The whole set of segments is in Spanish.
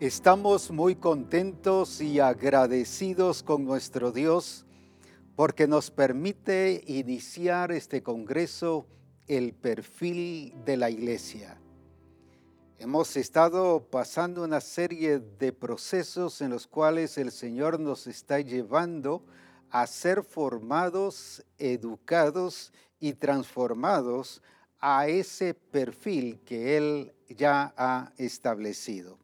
Estamos muy contentos y agradecidos con nuestro Dios porque nos permite iniciar este Congreso el perfil de la Iglesia. Hemos estado pasando una serie de procesos en los cuales el Señor nos está llevando a ser formados, educados y transformados a ese perfil que Él ya ha establecido.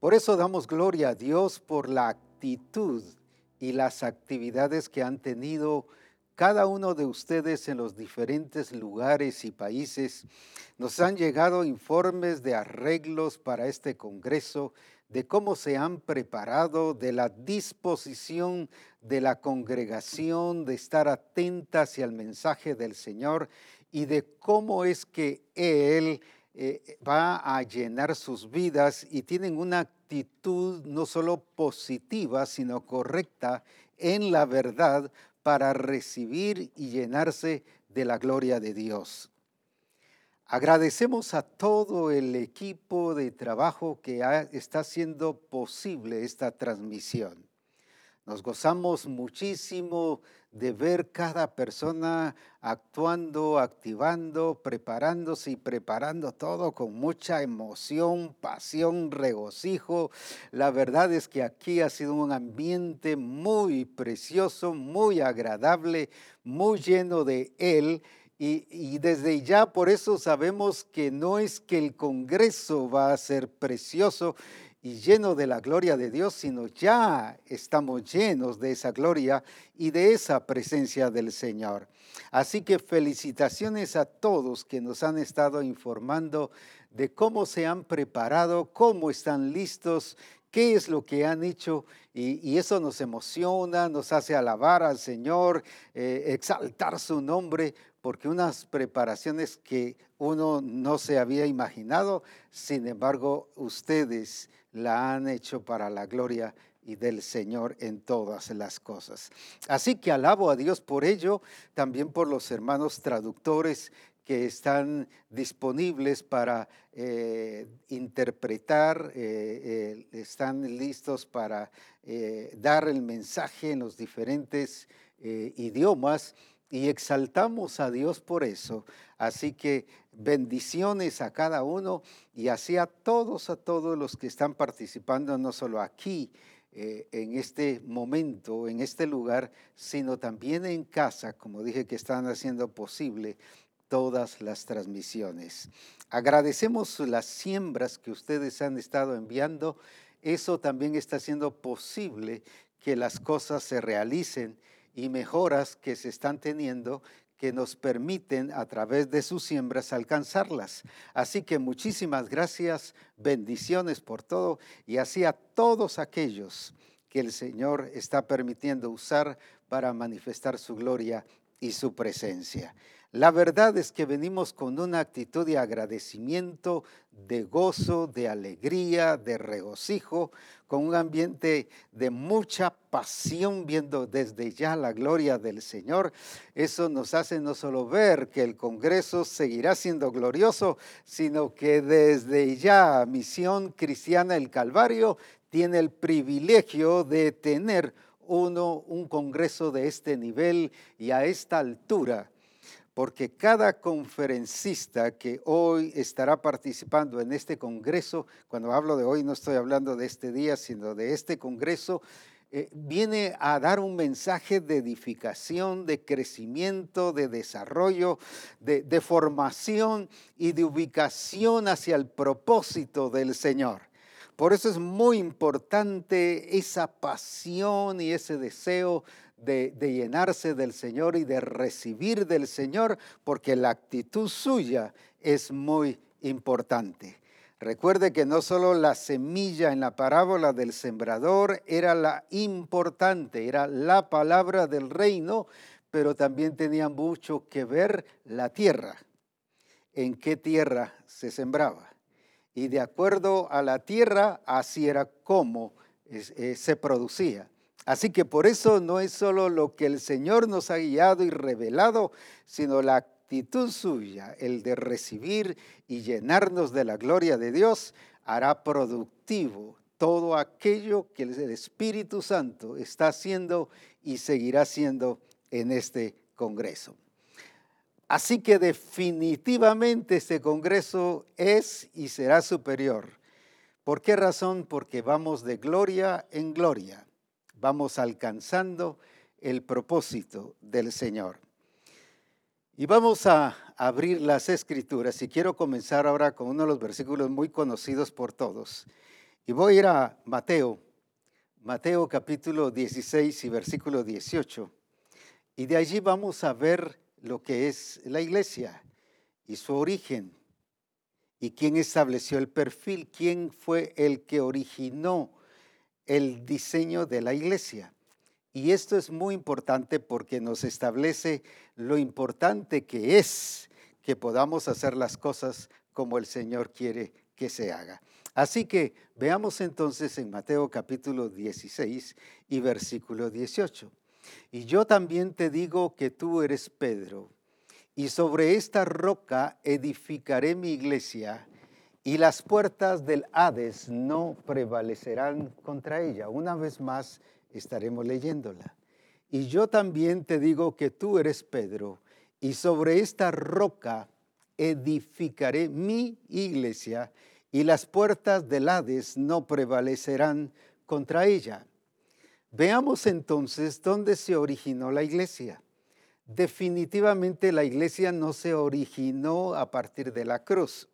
Por eso damos gloria a Dios por la actitud y las actividades que han tenido cada uno de ustedes en los diferentes lugares y países. Nos han llegado informes de arreglos para este Congreso, de cómo se han preparado, de la disposición de la congregación, de estar atenta hacia el mensaje del Señor y de cómo es que Él eh, va a llenar sus vidas y tienen una actitud no solo positiva, sino correcta en la verdad para recibir y llenarse de la gloria de Dios. Agradecemos a todo el equipo de trabajo que está haciendo posible esta transmisión. Nos gozamos muchísimo de ver cada persona actuando, activando, preparándose y preparando todo con mucha emoción, pasión, regocijo. La verdad es que aquí ha sido un ambiente muy precioso, muy agradable, muy lleno de Él. Y, desde ya por eso sabemos que no es que el Congreso va a ser precioso y lleno de la gloria de Dios, sino ya estamos llenos de esa gloria y de esa presencia del Señor. Así que felicitaciones a todos que nos han estado informando de cómo se han preparado, cómo están listos, qué es lo que han hecho y, eso nos emociona, nos hace alabar al Señor, eh, exaltar su nombre, porque unas preparaciones que uno no se había imaginado, sin embargo ustedes la han hecho para la gloria y del Señor en todas las cosas. Así que alabo a Dios por ello, también por los hermanos traductores que están disponibles para eh, interpretar, eh, eh, están listos para dar el mensaje en los diferentes idiomas y exaltamos a Dios por eso. Así que bendiciones a cada uno y así a todos, a todos los que están participando, no solo aquí, eh, en este momento, en este lugar, sino también en casa, como dije que están haciendo posible todas las transmisiones. Agradecemos las siembras que ustedes han estado enviando. Eso también está haciendo posible que las cosas se realicen y mejoras que se están teniendo que nos permiten a través de sus siembras alcanzarlas. Así que muchísimas gracias, bendiciones por todo y así a todos aquellos que el Señor está permitiendo usar para manifestar su gloria y su presencia. La verdad es que venimos con una actitud de agradecimiento, de gozo, de alegría, de regocijo, con un ambiente de mucha pasión viendo desde ya la gloria del Señor. Eso nos hace no solo ver que el Congreso seguirá siendo glorioso, sino que desde ya Misión Cristiana el Calvario tiene el privilegio de tener uno un Congreso de este nivel y a esta altura porque cada conferencista que hoy estará participando en este Congreso, cuando hablo de hoy no estoy hablando de este día, sino de este Congreso, eh, viene a dar un mensaje de edificación, de crecimiento, de desarrollo, de formación y de ubicación hacia el propósito del Señor. Por eso es muy importante esa pasión y ese deseo de, llenarse del Señor y de recibir del Señor, porque la actitud suya es muy importante. Recuerde que no solo la semilla en la parábola del sembrador era la importante, era la palabra del reino, pero también tenía mucho que ver la tierra, en qué tierra se sembraba. Y de acuerdo a la tierra, así era como eh, se producía. Así que por eso no es solo lo que el Señor nos ha guiado y revelado, sino la actitud suya, el de recibir y llenarnos de la gloria de Dios, hará productivo todo aquello que el Espíritu Santo está haciendo y seguirá haciendo en este Congreso. Así que definitivamente este Congreso es y será superior. ¿Por qué razón? Porque vamos de gloria en gloria, vamos alcanzando el propósito del Señor. Y vamos a abrir las escrituras y quiero comenzar ahora con uno de los versículos muy conocidos por todos. Y voy a ir a Mateo, Mateo capítulo 16 y versículo 18. Y de allí vamos a ver lo que es la iglesia y su origen y quién estableció el perfil, quién fue el que originó el diseño de la iglesia. Y esto es muy importante porque nos establece lo importante que es que podamos hacer las cosas como el Señor quiere que se haga. Así que veamos entonces en Mateo capítulo 16 y versículo 18. Y yo también te digo que tú eres Pedro, y sobre esta roca edificaré mi iglesia, y las puertas del Hades no prevalecerán contra ella. Una vez más estaremos leyéndola. Y yo también te digo que tú eres Pedro, y sobre esta roca edificaré mi iglesia, y las puertas del Hades no prevalecerán contra ella. Veamos entonces dónde se originó la iglesia. Definitivamente la iglesia no se originó a partir de la cruz.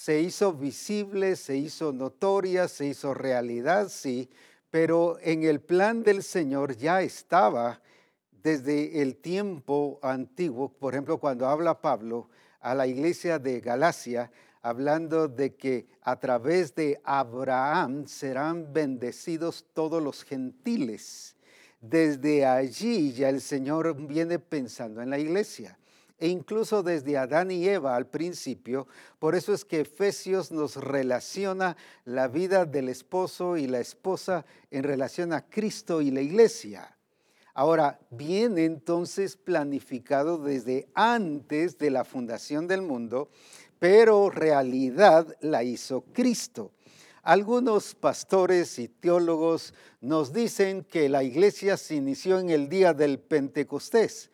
Se hizo visible, se hizo notoria, se hizo realidad, sí, pero en el plan del Señor ya estaba desde el tiempo antiguo, por ejemplo, cuando habla Pablo a la iglesia de Galacia, hablando de que a través de Abraham serán bendecidos todos los gentiles. Desde allí ya el Señor viene pensando en la iglesia. E incluso desde Adán y Eva al principio, por eso es que Efesios nos relaciona la vida del esposo y la esposa en relación a Cristo y la iglesia. Ahora, viene entonces planificado desde antes de la fundación del mundo pero realidad la hizo Cristo. Algunos pastores y teólogos nos dicen que la iglesia se inició en el día del Pentecostés,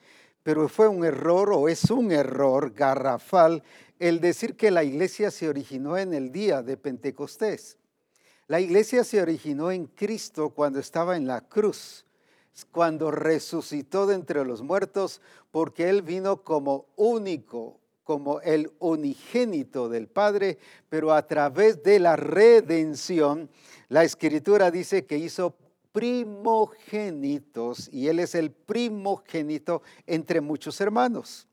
pero fue un error o es un error garrafal el decir que la iglesia se originó en el día de Pentecostés. La iglesia se originó en Cristo cuando estaba en la cruz, cuando resucitó de entre los muertos, porque Él vino como único como el unigénito del Padre, pero a través de la redención, la escritura dice que hizo primogénitos y Él es el primogénito entre muchos hermanos.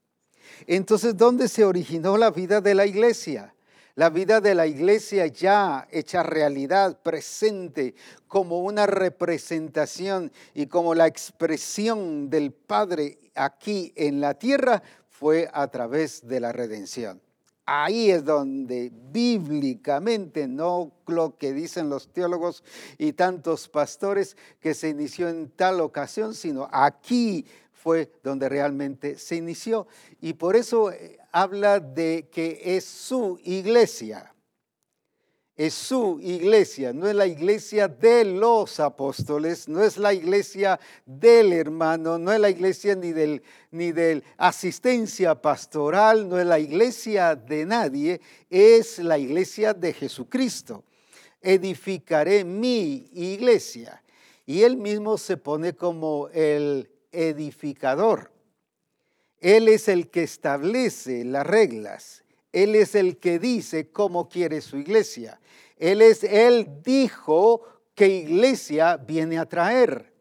Entonces, ¿dónde se originó la vida de la iglesia? La vida de la iglesia ya hecha realidad, presente, como una representación y como la expresión del Padre aquí en la tierra, fue a través de la redención. Ahí es donde bíblicamente, no lo que dicen los teólogos y tantos pastores que se inició en tal ocasión, sino aquí fue donde realmente se inició. Y por eso eh, habla de que es su iglesia es su iglesia, no es la iglesia de los apóstoles, no es la iglesia del hermano, no es la iglesia ni del ni de asistencia pastoral, no es la iglesia de nadie, es la iglesia de Jesucristo. Edificaré mi iglesia. Y él mismo se pone como el edificador. Él es el que establece las reglas. Él es el que dice cómo quiere su iglesia. Él es, él dijo que iglesia viene a traer.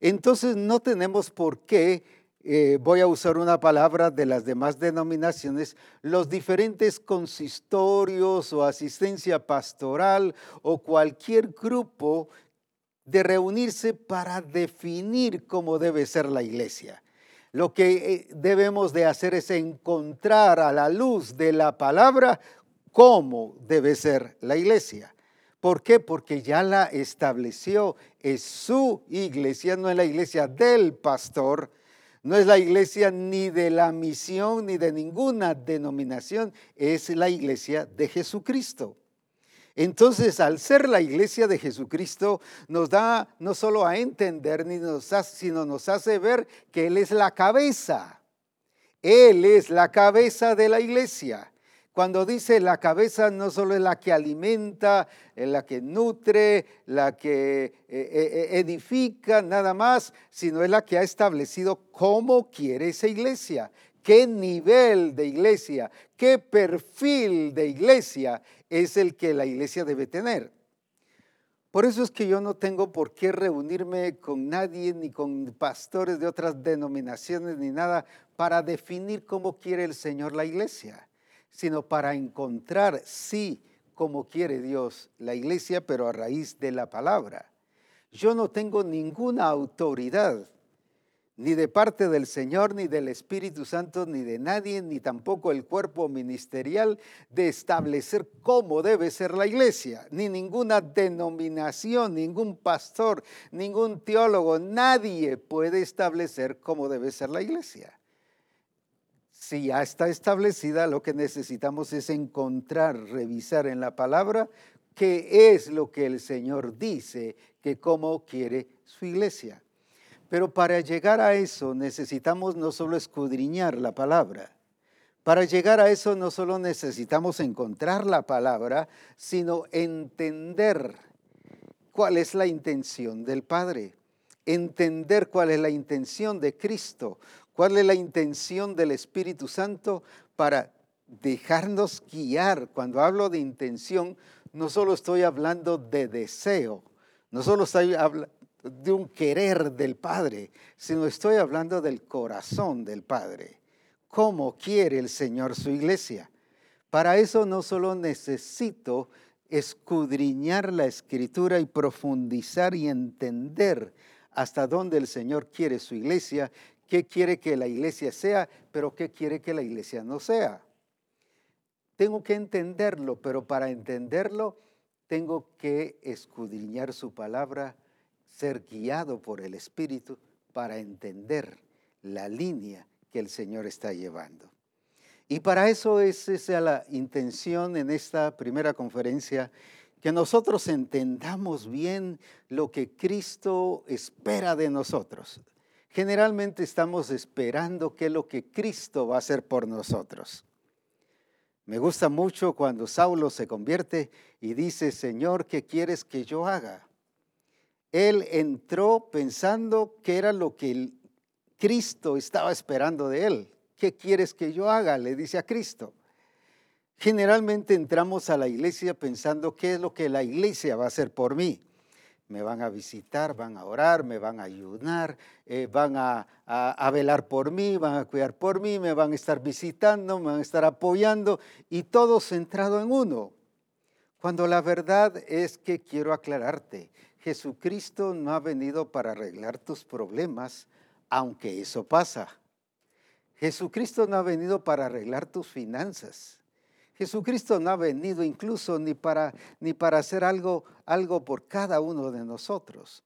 Entonces no tenemos por qué, eh, voy a usar una palabra de las demás denominaciones, los diferentes consistorios o asistencia pastoral o cualquier grupo de reunirse para definir cómo debe ser la iglesia. Lo que eh, debemos de hacer es encontrar a la luz de la palabra cómo debe ser la iglesia. ¿Por qué? Porque ya la estableció. Es su iglesia, no es la iglesia del pastor, no es la iglesia ni de la misión ni de ninguna denominación, es la iglesia de Jesucristo. Entonces, al ser la iglesia de Jesucristo, nos da no solo a entender, sino nos hace ver que Él es la cabeza. Él es la cabeza de la iglesia. Cuando dice la cabeza no solo es la que alimenta, la que nutre, la que eh, eh, eh, edifica, nada más, sino es la que ha establecido cómo quiere esa iglesia qué nivel de iglesia, qué perfil de iglesia es el que la iglesia debe tener. Por eso es que yo no tengo por qué reunirme con nadie, ni con pastores de otras denominaciones, ni nada, para definir cómo quiere el Señor la iglesia, sino para encontrar, sí, cómo quiere Dios la iglesia, pero a raíz de la palabra. Yo no tengo ninguna autoridad ni de parte del Señor, ni del Espíritu Santo, ni de nadie, ni tampoco el cuerpo ministerial de establecer cómo debe ser la iglesia, ni ninguna denominación, ningún pastor, ningún teólogo, nadie puede establecer cómo debe ser la iglesia. Si ya está establecida, lo que necesitamos es encontrar, revisar en la palabra qué es lo que el Señor dice que cómo quiere su iglesia. Pero para llegar a eso necesitamos no solo escudriñar la palabra, para llegar a eso no solo necesitamos encontrar la palabra, sino entender cuál es la intención del Padre, entender cuál es la intención de Cristo, cuál es la intención del Espíritu Santo para dejarnos guiar. Cuando hablo de intención, no solo estoy hablando de deseo, no solo estoy hablando de un querer del Padre, sino estoy hablando del corazón del Padre. ¿Cómo quiere el Señor su iglesia? Para eso no solo necesito escudriñar la escritura y profundizar y entender hasta dónde el Señor quiere su iglesia, qué quiere que la iglesia sea, pero qué quiere que la iglesia no sea. Tengo que entenderlo, pero para entenderlo tengo que escudriñar su palabra, ser guiado por el Espíritu para entender la línea que el Señor está llevando. Y para eso es esa la intención en esta primera conferencia, que nosotros entendamos bien lo que Cristo espera de nosotros. Generalmente estamos esperando qué es lo que Cristo va a hacer por nosotros. Me gusta mucho cuando Saulo se convierte y dice, Señor, ¿qué quieres que yo haga? Él entró pensando que era lo que Cristo estaba esperando de él. ¿Qué quieres que yo haga? Le dice a Cristo. Generalmente entramos a la iglesia pensando qué es lo que la iglesia va a hacer por mí. Me van a visitar, van a orar, me van a ayudar, eh, van a, a velar por mí, van a cuidar por mí, me van a estar visitando, me van a estar apoyando y todo centrado en uno. Cuando la verdad es que quiero aclararte, Jesucristo no ha venido para arreglar tus problemas, aunque eso pasa. Jesucristo no ha venido para arreglar tus finanzas. Jesucristo no ha venido incluso ni para, ni para hacer algo, algo por cada uno de nosotros.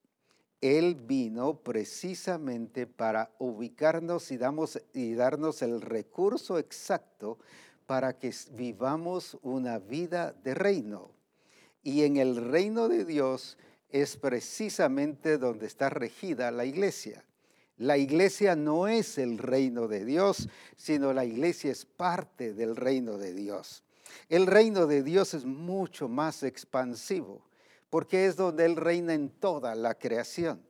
Él vino precisamente para ubicarnos y, damos, y darnos el recurso exacto para que vivamos una vida de reino. Y en el reino de Dios, es precisamente donde está regida la iglesia. La iglesia no es el reino de Dios, sino la iglesia es parte del reino de Dios. El reino de Dios es mucho más expansivo, porque es donde Él reina en toda la creación.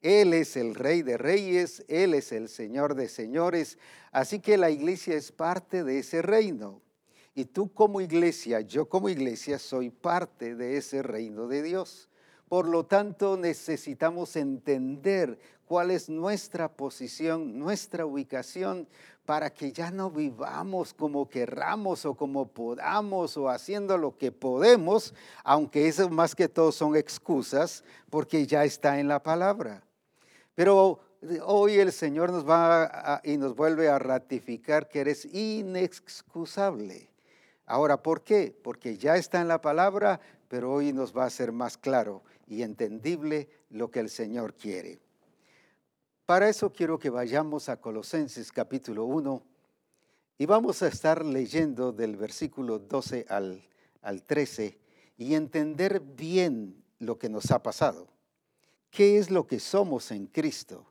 Él es el rey de reyes, Él es el señor de señores, así que la iglesia es parte de ese reino. Y tú como iglesia, yo como iglesia, soy parte de ese reino de Dios. Por lo tanto, necesitamos entender cuál es nuestra posición, nuestra ubicación, para que ya no vivamos como querramos o como podamos o haciendo lo que podemos, aunque eso más que todo son excusas, porque ya está en la palabra. Pero hoy el Señor nos va y nos vuelve a ratificar que eres inexcusable. Ahora, ¿por qué? Porque ya está en la palabra, pero hoy nos va a ser más claro y entendible lo que el Señor quiere. Para eso quiero que vayamos a Colosenses capítulo 1 y vamos a estar leyendo del versículo 12 al, al 13 y entender bien lo que nos ha pasado. ¿Qué es lo que somos en Cristo?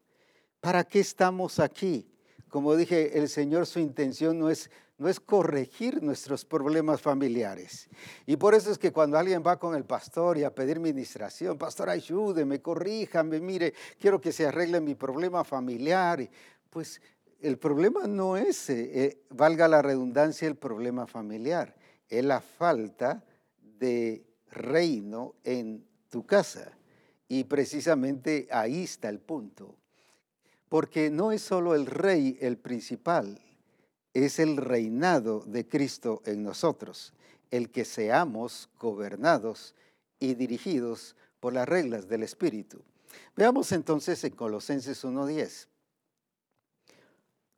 ¿Para qué estamos aquí? Como dije, el Señor su intención no es no es corregir nuestros problemas familiares. Y por eso es que cuando alguien va con el pastor y a pedir ministración, pastor, ayúdeme, corríjame, mire, quiero que se arregle mi problema familiar, pues el problema no es, eh, eh, valga la redundancia, el problema familiar, es la falta de reino en tu casa. Y precisamente ahí está el punto. Porque no es solo el rey el principal, es el reinado de Cristo en nosotros, el que seamos gobernados y dirigidos por las reglas del Espíritu. Veamos entonces en Colosenses 1.10.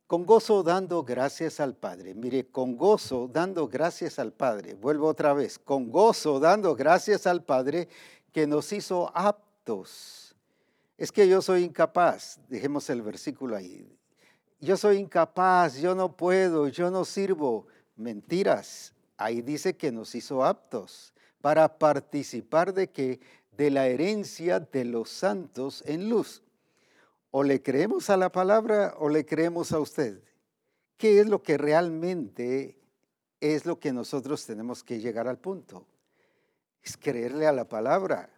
Con gozo dando gracias al Padre. Mire, con gozo dando gracias al Padre. Vuelvo otra vez. Con gozo dando gracias al Padre que nos hizo aptos. Es que yo soy incapaz. Dejemos el versículo ahí. Yo soy incapaz, yo no puedo, yo no sirvo. Mentiras. Ahí dice que nos hizo aptos para participar de que de la herencia de los santos en luz. O le creemos a la palabra o le creemos a usted. ¿Qué es lo que realmente es lo que nosotros tenemos que llegar al punto? Es creerle a la palabra.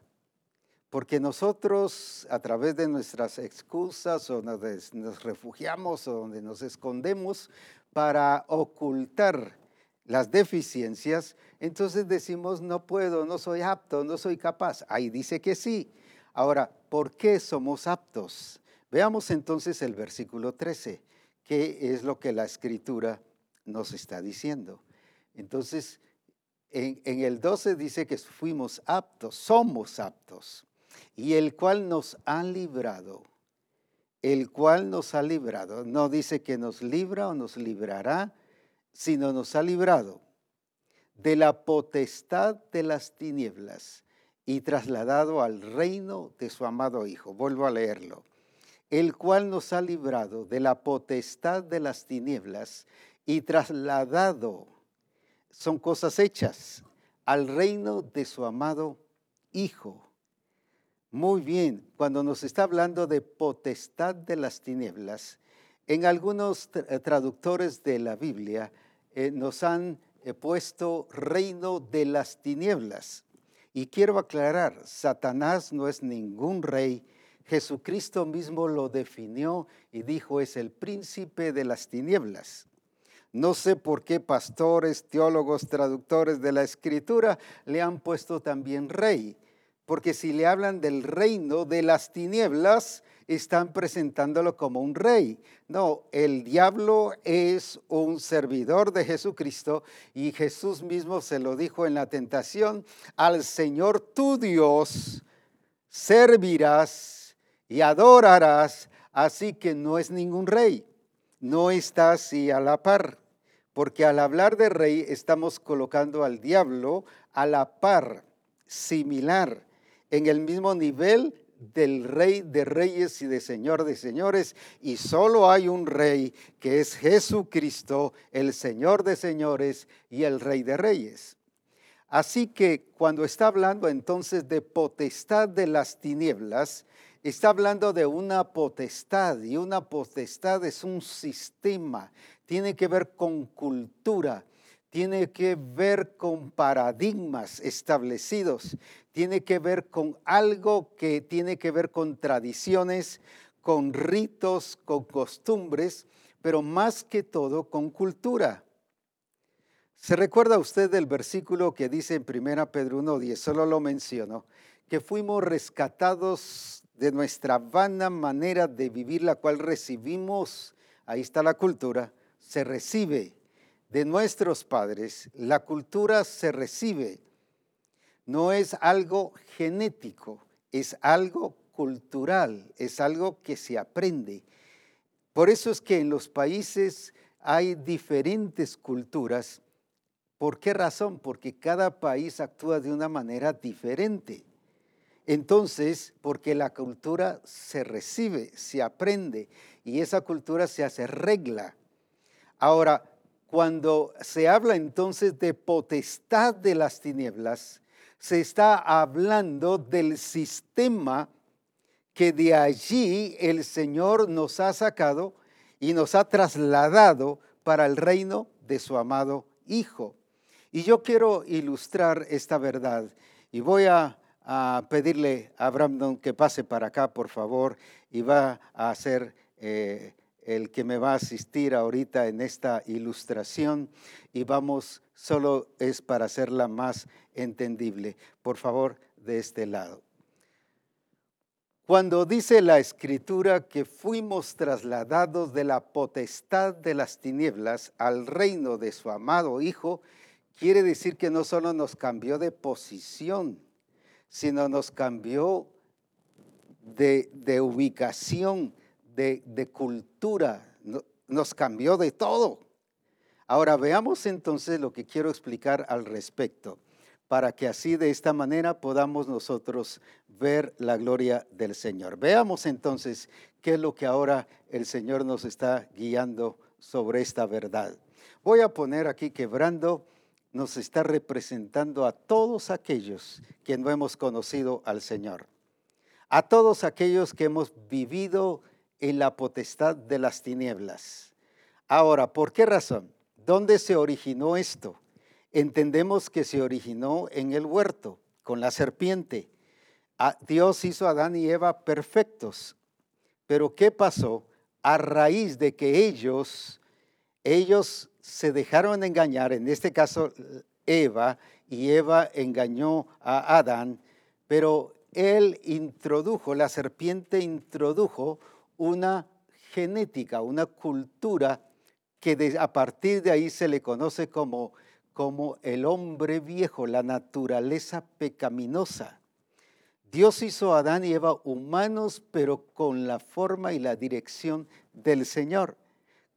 Porque nosotros a través de nuestras excusas o nos, nos refugiamos o donde nos escondemos para ocultar las deficiencias, entonces decimos no puedo, no soy apto, no soy capaz. Ahí dice que sí. Ahora, ¿por qué somos aptos? Veamos entonces el versículo 13, qué es lo que la escritura nos está diciendo. Entonces, en, el 12 dice que fuimos aptos, somos aptos, y el cual nos ha librado, el cual nos ha librado. No dice que nos libra o nos librará, sino nos ha librado de la potestad de las tinieblas y trasladado al reino de su amado Hijo. Vuelvo a leerlo el cual nos ha librado de la potestad de las tinieblas y trasladado, son cosas hechas, al reino de su amado Hijo. Muy bien, cuando nos está hablando de potestad de las tinieblas, en algunos eh, traductores de la Biblia eh, nos han eh, puesto reino de las tinieblas. Y quiero aclarar, Satanás no es ningún rey, Jesucristo mismo lo definió y dijo es el príncipe de las tinieblas. No sé por qué pastores, teólogos, traductores de la escritura le han puesto también rey, porque si le hablan del reino de las tinieblas, están presentándolo como un rey. No, el diablo es un servidor de Jesucristo y Jesús mismo se lo dijo en la tentación, al Señor tu Dios servirás y adorarás, así que no es ningún rey, no está así a la par, porque al hablar de rey estamos colocando al diablo a la par, similar, en el mismo nivel del rey de reyes y de señor de señores, y solo hay un rey que es Jesucristo, el señor de señores y el rey de reyes. Así que cuando está hablando entonces de potestad de las tinieblas, está hablando de una potestad y una potestad es un sistema, tiene que ver con cultura, tiene que ver con paradigmas establecidos, tiene que ver con algo que tiene que ver con tradiciones, con ritos, con costumbres, pero más que todo con cultura. ¿Se recuerda usted del versículo que dice en 1 Pedro 1.10? Solo lo menciono, que fuimos rescatados de nuestra vana manera de vivir, la cual recibimos, ahí está la cultura, se recibe de nuestros padres. La cultura se recibe, no es algo genético, es algo cultural, es algo que se aprende. Por eso es que en los países hay diferentes culturas. ¿Por qué razón? Porque cada país actúa de una manera diferente. Entonces, porque la cultura se recibe, se aprende y esa cultura se hace regla. Ahora, cuando se habla entonces de potestad de las tinieblas, se está hablando del sistema que de allí el Señor nos ha sacado y nos ha trasladado para el reino de su amado Hijo. Y yo quiero ilustrar esta verdad y voy a, pedirle a Brandon que pase para acá, por favor, y va a ser eh, el que me va a asistir ahorita en esta ilustración y vamos, solo es para hacerla más entendible. Por favor, de este lado. Cuando dice la escritura que fuimos trasladados de la potestad de las tinieblas al reino de su amado Hijo, quiere decir que no solo nos cambió de posición, sino nos cambió de, ubicación, de, cultura, nos cambió de todo. Ahora veamos entonces lo que quiero explicar al respecto para que así de esta manera podamos nosotros ver la gloria del Señor. Veamos entonces qué es lo que ahora el Señor nos está guiando sobre esta verdad. Voy a poner aquí que Brando nos está representando a todos aquellos que no hemos conocido al Señor, a todos aquellos que hemos vivido en la potestad de las tinieblas. Ahora, ¿por qué razón? ¿Dónde se originó esto? entendemos que se originó en el huerto con la serpiente. Dios hizo a Adán y Eva perfectos. Pero ¿qué pasó? A raíz de que ellos, ellos se dejaron engañar, en este caso Eva, y Eva engañó a Adán, pero él introdujo, la serpiente introdujo una genética, una cultura que a partir de ahí se le conoce como como el hombre viejo, la naturaleza pecaminosa. Dios hizo a Adán y Eva humanos, pero con la forma y la dirección del Señor.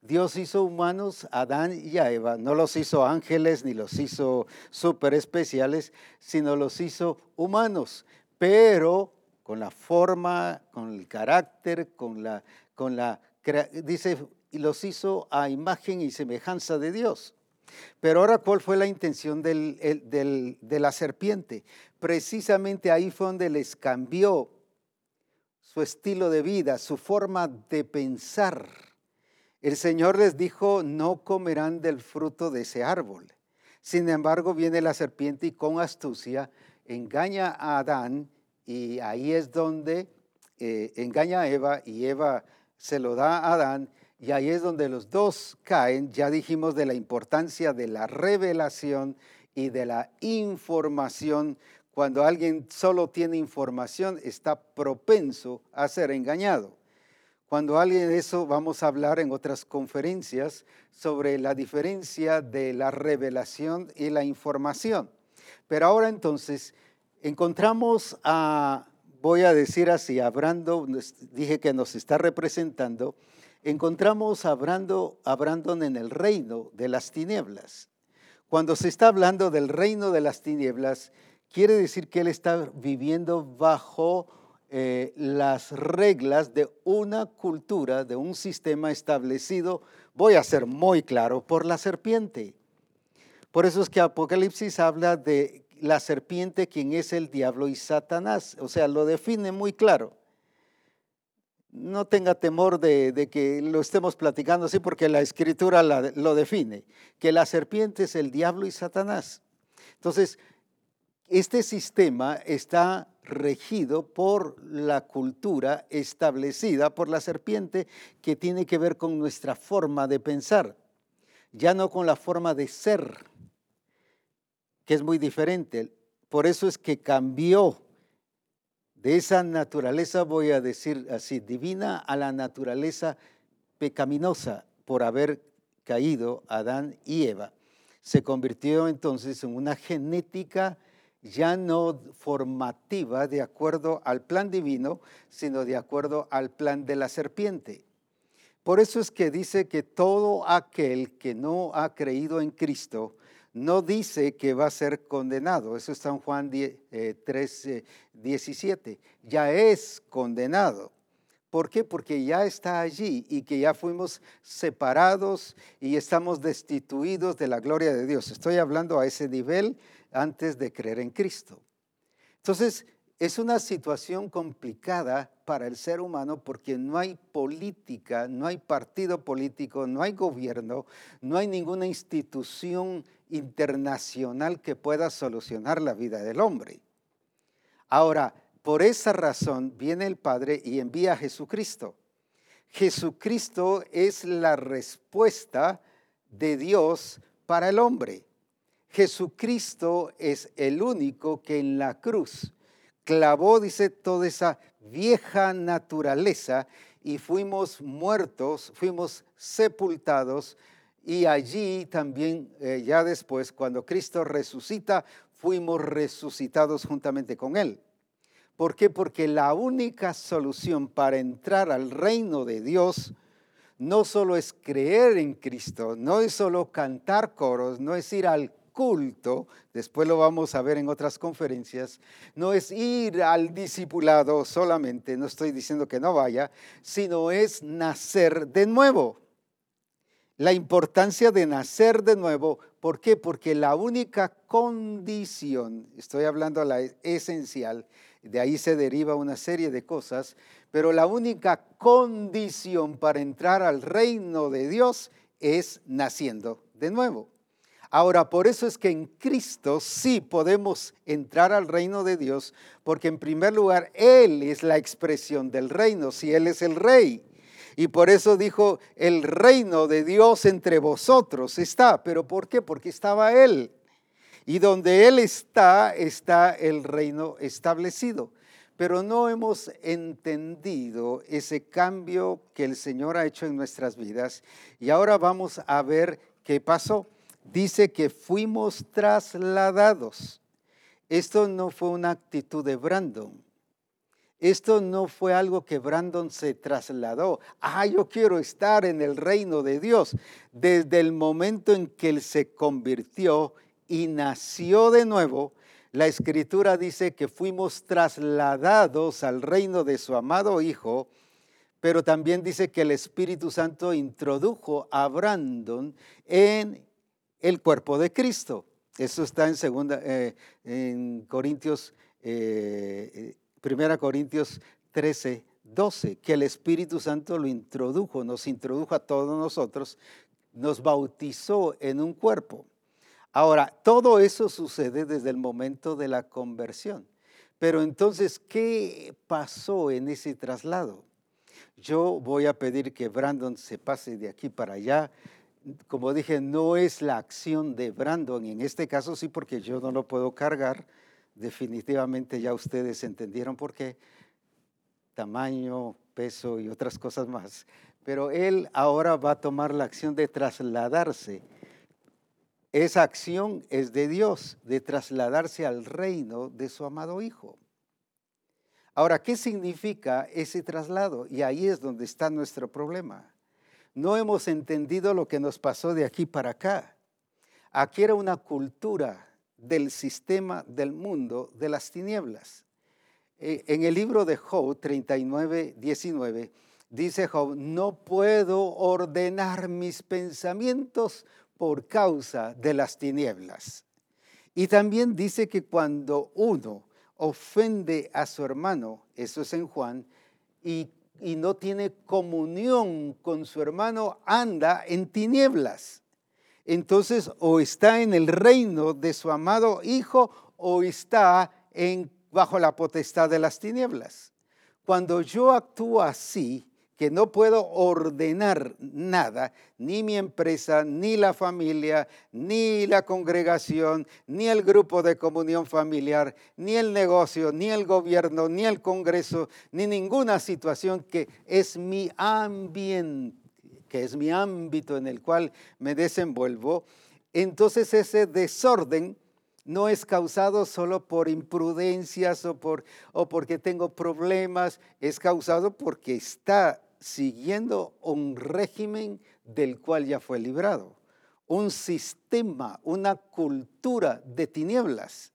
Dios hizo humanos a Adán y a Eva. No los hizo ángeles ni los hizo súper especiales, sino los hizo humanos, pero con la forma, con el carácter, con la, con la, dice, y los hizo a imagen y semejanza de Dios. Pero ahora, ¿cuál fue la intención de la serpiente? Precisamente ahí fue donde les cambió su estilo de vida, su forma de pensar. El Señor les dijo, no comerán del fruto de ese árbol. Sin embargo, viene la serpiente y con astucia engaña a Adán y ahí es donde eh, engaña a Eva y Eva se lo da a Adán y ahí es donde los dos caen, ya dijimos de la importancia de la revelación y de la información. Cuando alguien solo tiene información, está propenso a ser engañado. Cuando alguien eso vamos a hablar en otras conferencias sobre la diferencia de la revelación y la información. Pero ahora entonces encontramos a, voy a decir así, a Brando, dije que nos está representando, encontramos a Brandon, en el reino de las tinieblas. Cuando se está hablando del reino de las tinieblas, quiere decir que él está viviendo bajo eh, las reglas de una cultura, de un sistema establecido, voy a ser muy claro, por la serpiente. Por eso es que Apocalipsis habla de la serpiente, quien es el diablo y Satanás, o sea, lo define muy claro. No tenga temor de, que lo estemos platicando así porque la escritura lo define, que la serpiente es el diablo y Satanás. Entonces, este sistema está regido por la cultura establecida por la serpiente que tiene que ver con nuestra forma de pensar, ya no con la forma de ser, que es muy diferente. Por eso es que cambió de esa naturaleza, voy a decir así, divina a la naturaleza pecaminosa por haber caído Adán y Eva. Se convirtió entonces en una genética ya no formativa de acuerdo al plan divino, sino de acuerdo al plan de la serpiente. Por eso es que dice que todo aquel que no ha creído en Cristo no dice que va a ser condenado. Eso está en Juan 3, 17. Eh, ya es condenado. ¿Por qué? Porque ya está allí y que ya fuimos separados y estamos destituidos de la gloria de Dios. Estoy hablando a ese nivel antes de creer en Cristo. Entonces, es una situación complicada para el ser humano porque no hay política, no hay partido político, no hay gobierno, no hay ninguna institución internacional que pueda solucionar la vida del hombre. Ahora, por esa razón viene el Padre y envía a Jesucristo. Jesucristo es la respuesta de Dios para el hombre. Jesucristo es el único que en la cruz clavó, dice, toda esa vieja naturaleza y fuimos muertos, fuimos sepultados y allí también, eh, ya después, cuando Cristo resucita, fuimos resucitados juntamente con Él. ¿Por qué? Porque la única solución para entrar al reino de Dios no solo es creer en Cristo, no es solo cantar coros, no es ir al culto, después lo vamos a ver en otras conferencias, no es ir al discipulado solamente, no estoy diciendo que no vaya, sino es nacer de nuevo. La importancia de nacer de nuevo, ¿por qué? Porque la única condición, estoy hablando a la esencial, de ahí se deriva una serie de cosas, pero la única condición para entrar al reino de Dios es naciendo de nuevo. Ahora, por eso es que en Cristo sí podemos entrar al reino de Dios, porque en primer lugar, Él es la expresión del reino, si Él es el rey. Y por eso dijo, el reino de Dios entre vosotros está. ¿Pero por qué? Porque estaba Él. Y donde Él está, está el reino establecido. Pero no hemos entendido ese cambio que el Señor ha hecho en nuestras vidas. Y ahora vamos a ver qué pasó dice que fuimos trasladados. Esto no fue una actitud de Brandon. Esto no fue algo que Brandon se trasladó. Ah, yo quiero estar en el reino de Dios. Desde el momento en que él se convirtió y nació de nuevo, la escritura dice que fuimos trasladados al reino de su amado Hijo, pero también dice que el Espíritu Santo introdujo a Brandon en el cuerpo de Cristo. Eso está en segunda, eh, en Corintios, eh, primera Corintios 13, 12, que el Espíritu Santo lo introdujo, nos introdujo a todos nosotros, nos bautizó en un cuerpo. Ahora, todo eso sucede desde el momento de la conversión. Pero entonces, ¿qué pasó en ese traslado? Yo voy a pedir que Brandon se pase de aquí para allá como dije, no es la acción de Brandon, en este caso sí porque yo no lo puedo cargar, definitivamente ya ustedes entendieron por qué, tamaño, peso y otras cosas más, pero él ahora va a tomar la acción de trasladarse. Esa acción es de Dios, de trasladarse al reino de su amado Hijo. Ahora, ¿qué significa ese traslado? Y ahí es donde está nuestro problema no hemos entendido lo que nos pasó de aquí para acá. Aquí era una cultura del sistema del mundo de las tinieblas. Eh, en el libro de Job 39, 19, dice Job, no puedo ordenar mis pensamientos por causa de las tinieblas. Y también dice que cuando uno ofende a su hermano, eso es en Juan, y y no tiene comunión con su hermano, anda en tinieblas. Entonces, o está en el reino de su amado Hijo o está en, bajo la potestad de las tinieblas. Cuando yo actúo así, que no puedo ordenar nada, ni mi empresa, ni la familia, ni la congregación, ni el grupo de comunión familiar, ni el negocio, ni el gobierno, ni el Congreso, ni ninguna situación que es mi ambiente, que es mi ámbito en el cual me desenvuelvo, entonces ese desorden no es causado solo por imprudencias o, por, o porque tengo problemas, es causado porque está siguiendo un régimen del cual ya fue librado, un sistema, una cultura de tinieblas.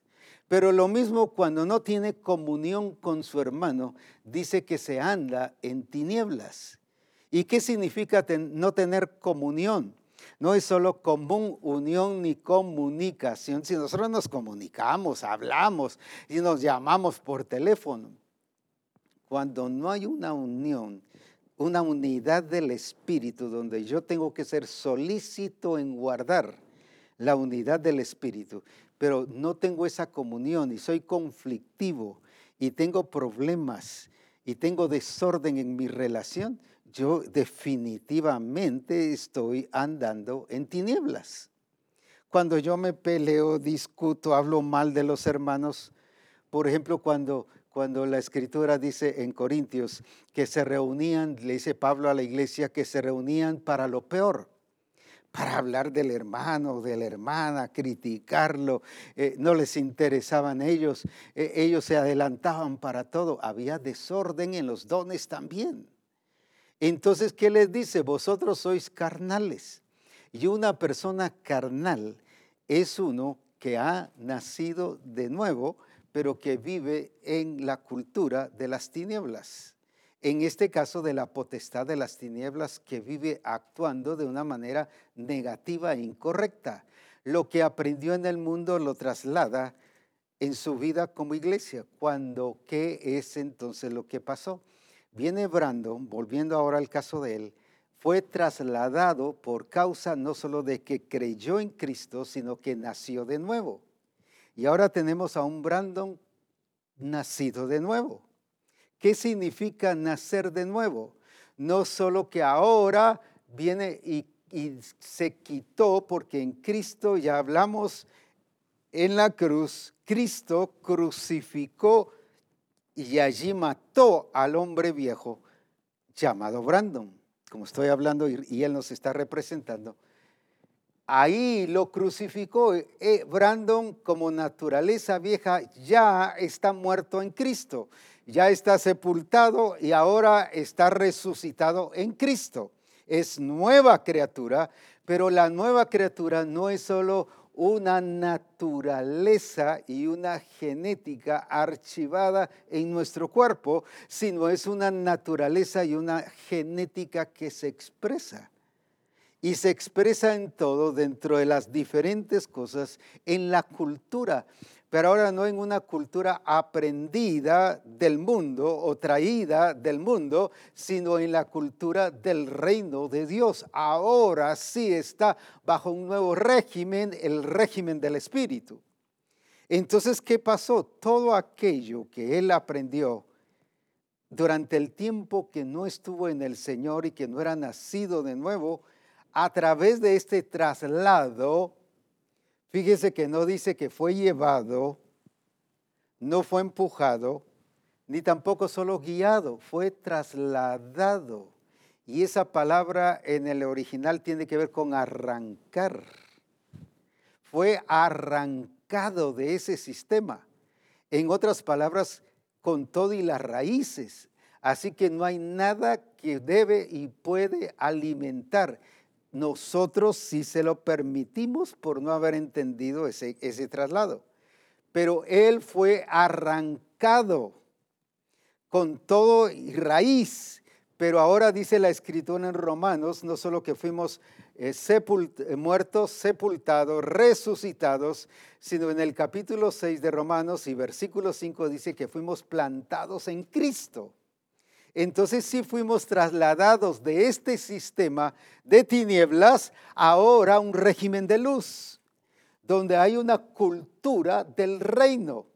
Pero lo mismo cuando no tiene comunión con su hermano, dice que se anda en tinieblas. ¿Y qué significa no tener comunión? No es solo común unión ni comunicación, si nosotros nos comunicamos, hablamos y nos llamamos por teléfono. Cuando no hay una unión, una unidad del Espíritu, donde yo tengo que ser solícito en guardar la unidad del Espíritu, pero no tengo esa comunión y soy conflictivo y tengo problemas y tengo desorden en mi relación, yo definitivamente estoy andando en tinieblas. Cuando yo me peleo, discuto, hablo mal de los hermanos, por ejemplo, cuando, cuando la escritura dice en Corintios que se reunían, le dice Pablo a la iglesia, que se reunían para lo peor para hablar del hermano, de la hermana, criticarlo, eh, no les interesaban ellos, eh, ellos se adelantaban para todo, había desorden en los dones también. Entonces, ¿qué les dice? Vosotros sois carnales. Y una persona carnal es uno que ha nacido de nuevo, pero que vive en la cultura de las tinieblas en este caso de la potestad de las tinieblas que vive actuando de una manera negativa e incorrecta. Lo que aprendió en el mundo lo traslada en su vida como iglesia. Cuando, ¿qué es entonces lo que pasó? Viene Brandon, volviendo ahora al caso de él, fue trasladado por causa no solo de que creyó en Cristo, sino que nació de nuevo. Y ahora tenemos a un Brandon nacido de nuevo. ¿Qué significa nacer de nuevo? No solo que ahora viene y, se quitó, porque en Cristo ya hablamos en la cruz, Cristo crucificó y allí mató al hombre viejo llamado Brandon, como estoy hablando y, él nos está representando. Ahí lo crucificó. Eh, Brandon como naturaleza vieja ya está muerto en Cristo ya está sepultado y ahora está resucitado en Cristo. Es nueva criatura, pero la nueva criatura no es solo una naturaleza y una genética archivada en nuestro cuerpo, sino es una naturaleza y una genética que se expresa. Y se expresa en todo, dentro de las diferentes cosas, en la cultura pero ahora no en una cultura aprendida del mundo o traída del mundo, sino en la cultura del reino de Dios. Ahora sí está bajo un nuevo régimen, el régimen del Espíritu. Entonces, ¿qué pasó? Todo aquello que él aprendió durante el tiempo que no estuvo en el Señor y que no era nacido de nuevo, a través de este traslado Fíjese que no dice que fue llevado, no fue empujado, ni tampoco solo guiado, fue trasladado. Y esa palabra en el original tiene que ver con arrancar. Fue arrancado de ese sistema. En otras palabras, con todo y las raíces. Así que no hay nada que debe y puede alimentar nosotros sí se lo permitimos por no haber entendido ese, traslado. Pero él fue arrancado con todo y raíz. Pero ahora dice la escritura en Romanos, no solo que fuimos eh, eh, muertos, sepultados, resucitados, sino en el capítulo 6 de Romanos y versículo 5 dice que fuimos plantados en Cristo. Entonces sí fuimos trasladados de este sistema de tinieblas ahora a un régimen de luz, donde hay una cultura del reino,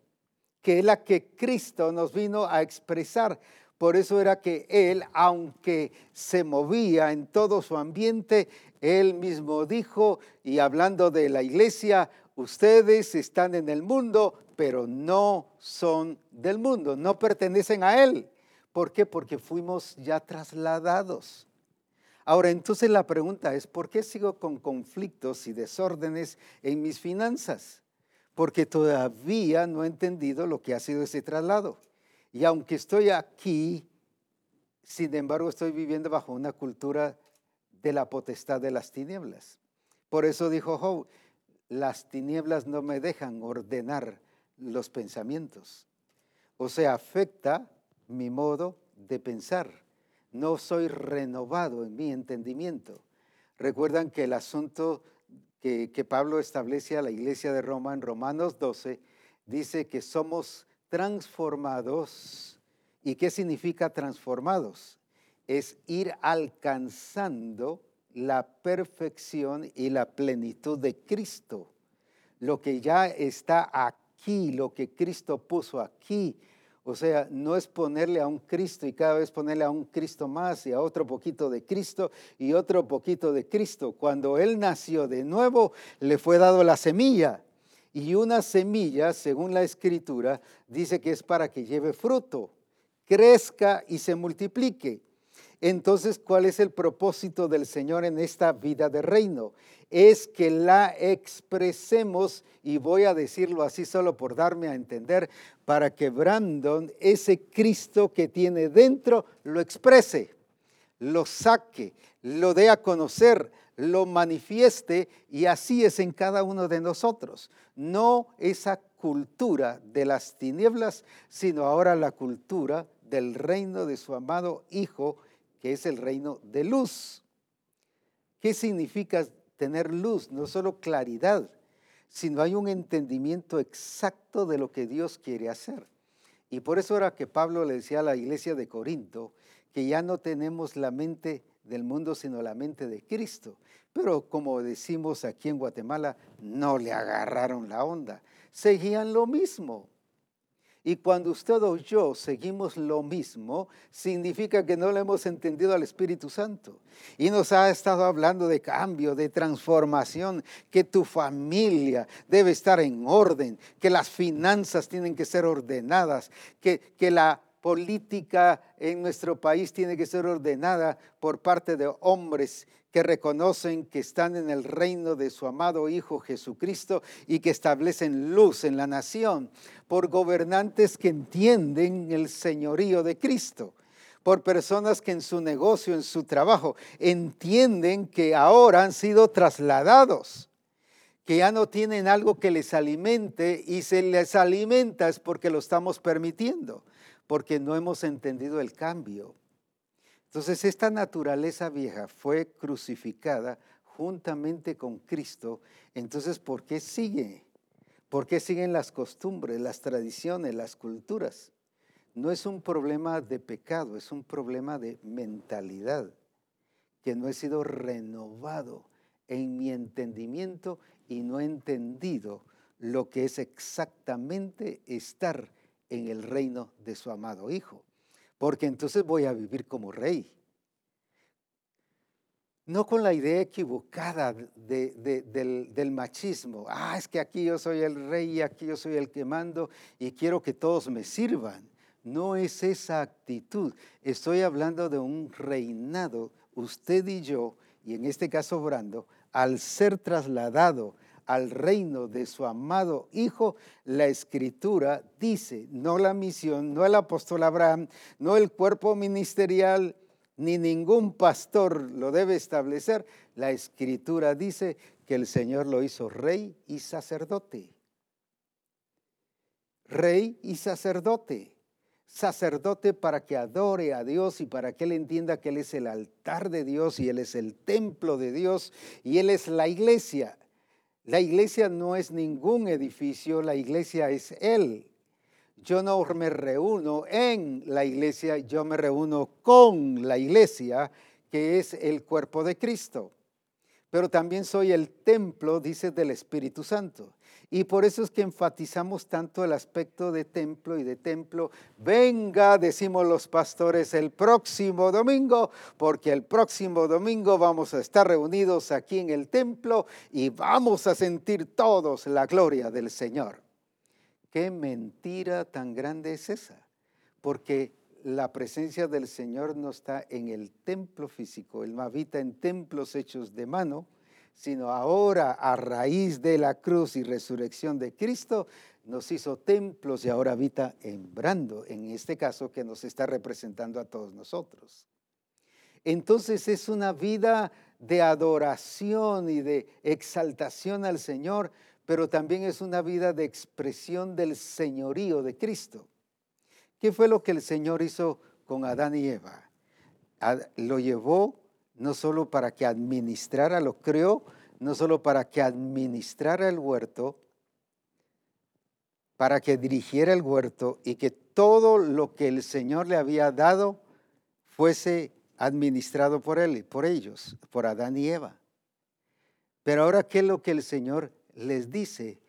que es la que Cristo nos vino a expresar. Por eso era que Él, aunque se movía en todo su ambiente, Él mismo dijo, y hablando de la iglesia, ustedes están en el mundo, pero no son del mundo, no pertenecen a Él. ¿Por qué? Porque fuimos ya trasladados. Ahora, entonces la pregunta es, ¿por qué sigo con conflictos y desórdenes en mis finanzas? Porque todavía no he entendido lo que ha sido ese traslado. Y aunque estoy aquí, sin embargo estoy viviendo bajo una cultura de la potestad de las tinieblas. Por eso dijo Job, las tinieblas no me dejan ordenar los pensamientos. O sea, afecta mi modo de pensar. No soy renovado en mi entendimiento. Recuerdan que el asunto que, que, Pablo establece a la iglesia de Roma en Romanos 12 dice que somos transformados. ¿Y qué significa transformados? Es ir alcanzando la perfección y la plenitud de Cristo. Lo que ya está aquí, lo que Cristo puso aquí. O sea, no es ponerle a un Cristo y cada vez ponerle a un Cristo más y a otro poquito de Cristo y otro poquito de Cristo. Cuando Él nació de nuevo, le fue dado la semilla. Y una semilla, según la escritura, dice que es para que lleve fruto, crezca y se multiplique. Entonces, ¿cuál es el propósito del Señor en esta vida de reino? Es que la expresemos, y voy a decirlo así solo por darme a entender, para que Brandon, ese Cristo que tiene dentro, lo exprese, lo saque, lo dé a conocer, lo manifieste, y así es en cada uno de nosotros. No esa cultura de las tinieblas, sino ahora la cultura del reino de su amado Hijo, que es el reino de luz. ¿Qué significa tener luz? No solo claridad, sino hay un entendimiento exacto de lo que Dios quiere hacer. Y por eso era que Pablo le decía a la iglesia de Corinto que ya no tenemos la mente del mundo, sino la mente de Cristo. Pero como decimos aquí en Guatemala, no le agarraron la onda. Seguían lo mismo. Y cuando usted o yo seguimos lo mismo, significa que no le hemos entendido al Espíritu Santo. Y nos ha estado hablando de cambio, de transformación, que tu familia debe estar en orden, que las finanzas tienen que ser ordenadas, que, que la política en nuestro país tiene que ser ordenada por parte de hombres que reconocen que están en el reino de su amado Hijo Jesucristo y que establecen luz en la nación, por gobernantes que entienden el señorío de Cristo, por personas que en su negocio, en su trabajo, entienden que ahora han sido trasladados que ya no tienen algo que les alimente y se les alimenta es porque lo estamos permitiendo, porque no hemos entendido el cambio. Entonces esta naturaleza vieja fue crucificada juntamente con Cristo. Entonces, ¿por qué sigue? ¿Por qué siguen las costumbres, las tradiciones, las culturas? No es un problema de pecado, es un problema de mentalidad, que no he sido renovado en mi entendimiento y no he entendido lo que es exactamente estar en el reino de su amado Hijo porque entonces voy a vivir como rey. No con la idea equivocada del, del, machismo. Ah, es que aquí yo soy el rey y aquí yo soy el que mando y quiero que todos me sirvan. No es esa actitud. Estoy hablando de un reinado, usted y yo, y en este caso Brando, al ser trasladado al reino de su amado Hijo, la escritura dice, no la misión, no el apóstol Abraham, no el cuerpo ministerial, ni ningún pastor lo debe establecer. La escritura dice que el Señor lo hizo rey y sacerdote. Rey y sacerdote. Sacerdote para que adore a Dios y para que Él entienda que Él es el altar de Dios y Él es el templo de Dios y Él es la iglesia. La iglesia no es ningún edificio, la iglesia es Él. Yo no me reúno en la iglesia, yo me reúno con la iglesia, que es el cuerpo de Cristo. Pero también soy el templo, dice, del Espíritu Santo. Y por eso es que enfatizamos tanto el aspecto de templo y de templo. Venga, decimos los pastores, el próximo domingo, porque el próximo domingo vamos a estar reunidos aquí en el templo y vamos a sentir todos la gloria del Señor. Qué mentira tan grande es esa, porque la presencia del Señor no está en el templo físico, Él no habita en templos hechos de mano, sino ahora a raíz de la cruz y resurrección de Cristo, nos hizo templos y ahora habita en Brando, en este caso que nos está representando a todos nosotros. Entonces es una vida de adoración y de exaltación al Señor, pero también es una vida de expresión del señorío de Cristo. ¿Qué fue lo que el Señor hizo con Adán y Eva? Lo llevó no solo para que administrara, lo creó, no solo para que administrara el huerto, para que dirigiera el huerto y que todo lo que el Señor le había dado fuese administrado por él, por ellos, por Adán y Eva. Pero ahora, ¿qué es lo que el Señor les dice?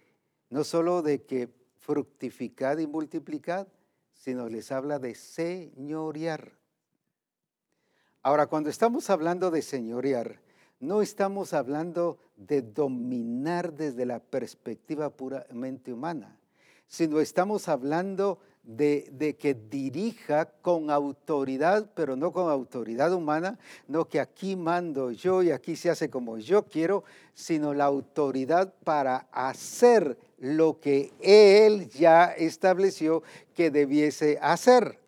No solo de que fructificad y multiplicad, sino les habla de señorear. Ahora, cuando estamos hablando de señorear, no estamos hablando de dominar desde la perspectiva puramente humana, sino estamos hablando de, que dirija con autoridad, pero no con autoridad humana, no que aquí mando yo y aquí se hace como yo quiero, sino la autoridad para hacer lo que Él ya estableció que debiese hacer.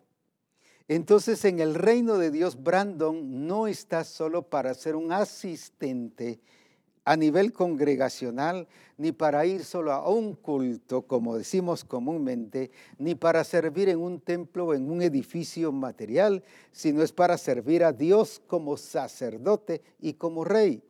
Entonces en el reino de Dios, Brandon no está solo para ser un asistente, a nivel congregacional, ni para ir solo a un culto, como decimos comúnmente, ni para servir en un templo o en un edificio material, sino es para servir a Dios como sacerdote y como rey.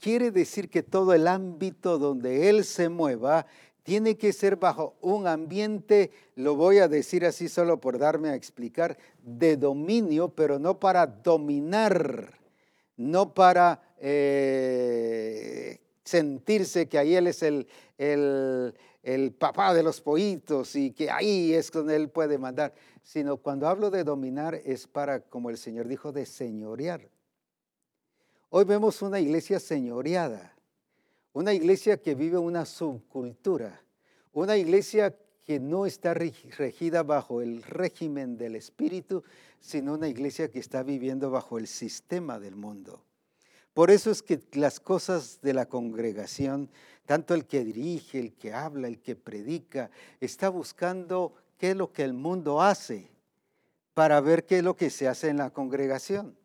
Quiere decir que todo el ámbito donde Él se mueva tiene que ser bajo un ambiente, lo voy a decir así solo por darme a explicar, de dominio, pero no para dominar, no para eh, sentirse que ahí él es el, el, papá de los pollitos y que ahí es donde él puede mandar, sino cuando hablo de dominar es para, como el Señor dijo, de señorear. Hoy vemos una iglesia señoreada, una iglesia que vive una subcultura, una iglesia que no está regida bajo el régimen del Espíritu, sino una iglesia que está viviendo bajo el sistema del mundo. Por eso es que las cosas de la congregación, tanto el que dirige, el que habla, el que predica, está buscando qué es lo que el mundo hace para ver qué es lo que se hace en la congregación.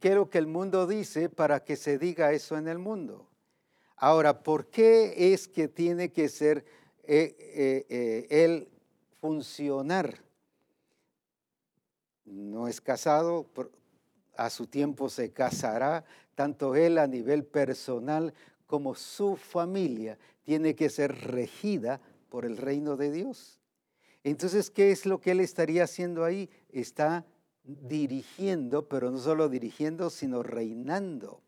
¿Qué es lo que el mundo dice para que se diga eso en el mundo? Ahora, ¿por qué es que tiene que ser eh, eh, eh, el funcionar? No es casado, a su tiempo se casará, tanto él a nivel personal como su familia tiene que ser regida por el reino de Dios. Entonces, ¿qué es lo que él estaría haciendo ahí? Está dirigiendo, pero no solo dirigiendo, sino reinando.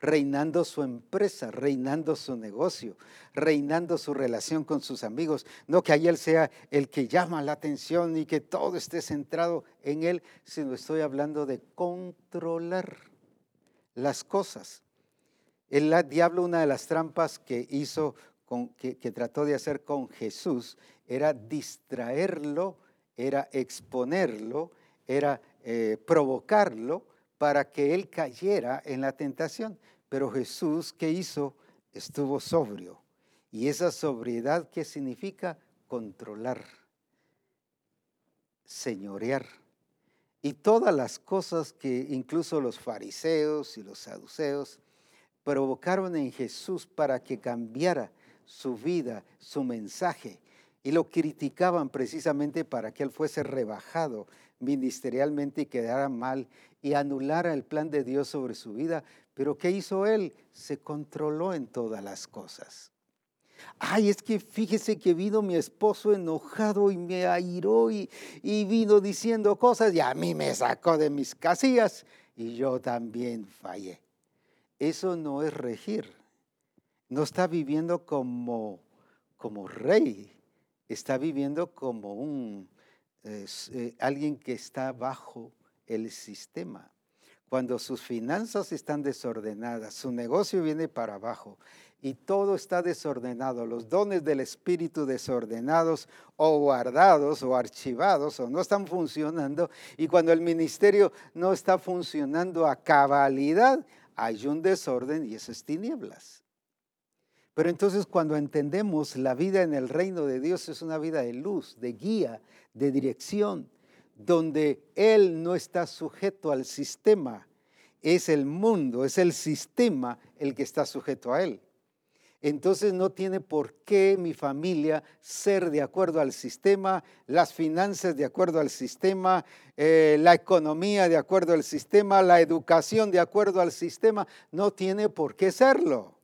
Reinando su empresa, reinando su negocio, reinando su relación con sus amigos. No que él sea el que llama la atención y que todo esté centrado en él, sino estoy hablando de controlar las cosas. El diablo, una de las trampas que hizo, que, trató de hacer con Jesús, era distraerlo, era exponerlo, era eh, provocarlo para que él cayera en la tentación. Pero Jesús, ¿qué hizo? Estuvo sobrio. Y esa sobriedad, ¿qué significa? Controlar, señorear y todas las cosas que incluso los fariseos y los saduceos provocaron en Jesús para que cambiara su vida, su mensaje, y lo criticaban precisamente para que él fuese rebajado ministerialmente y quedara mal y anulara el plan de Dios sobre su vida. Pero ¿qué hizo él? Se controló en todas las cosas. Ay, es que fíjese que vino mi esposo enojado y me airó y, y vino diciendo cosas y a mí me sacó de mis casillas y yo también fallé. Eso no es regir. No está viviendo como, como rey, está viviendo como un, eh, alguien que está bajo el sistema. Cuando sus finanzas están desordenadas, su negocio viene para abajo y todo está desordenado, los dones del Espíritu desordenados o guardados o archivados o no están funcionando, y cuando el ministerio no está funcionando a cabalidad, hay un desorden y esas tinieblas. Pero entonces cuando entendemos la vida en el reino de Dios es una vida de luz, de guía, de dirección, donde Él no está sujeto al sistema, es el mundo, es el sistema el que está sujeto a Él. entonces no tiene por qué mi familia ser de acuerdo al sistema, las finanzas de acuerdo al sistema, eh, la economía de acuerdo al sistema, la educación de acuerdo al sistema. No tiene por qué serlo.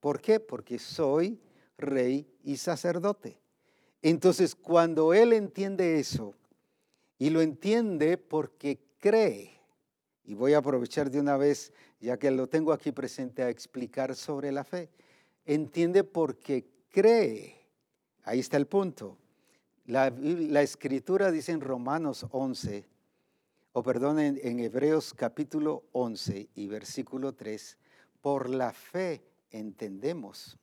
¿Por qué? Porque soy rey y sacerdote. Entonces, cuando él entiende eso, y lo entiende porque cree, y voy a aprovechar de una vez, ya que lo tengo aquí presente, a explicar sobre la fe entiende porque cree. Ahí está el punto. La, escritura dice en Romanos 11, o perdón, en, en Hebreos capítulo 11 y versículo 3, por la fe entendemos.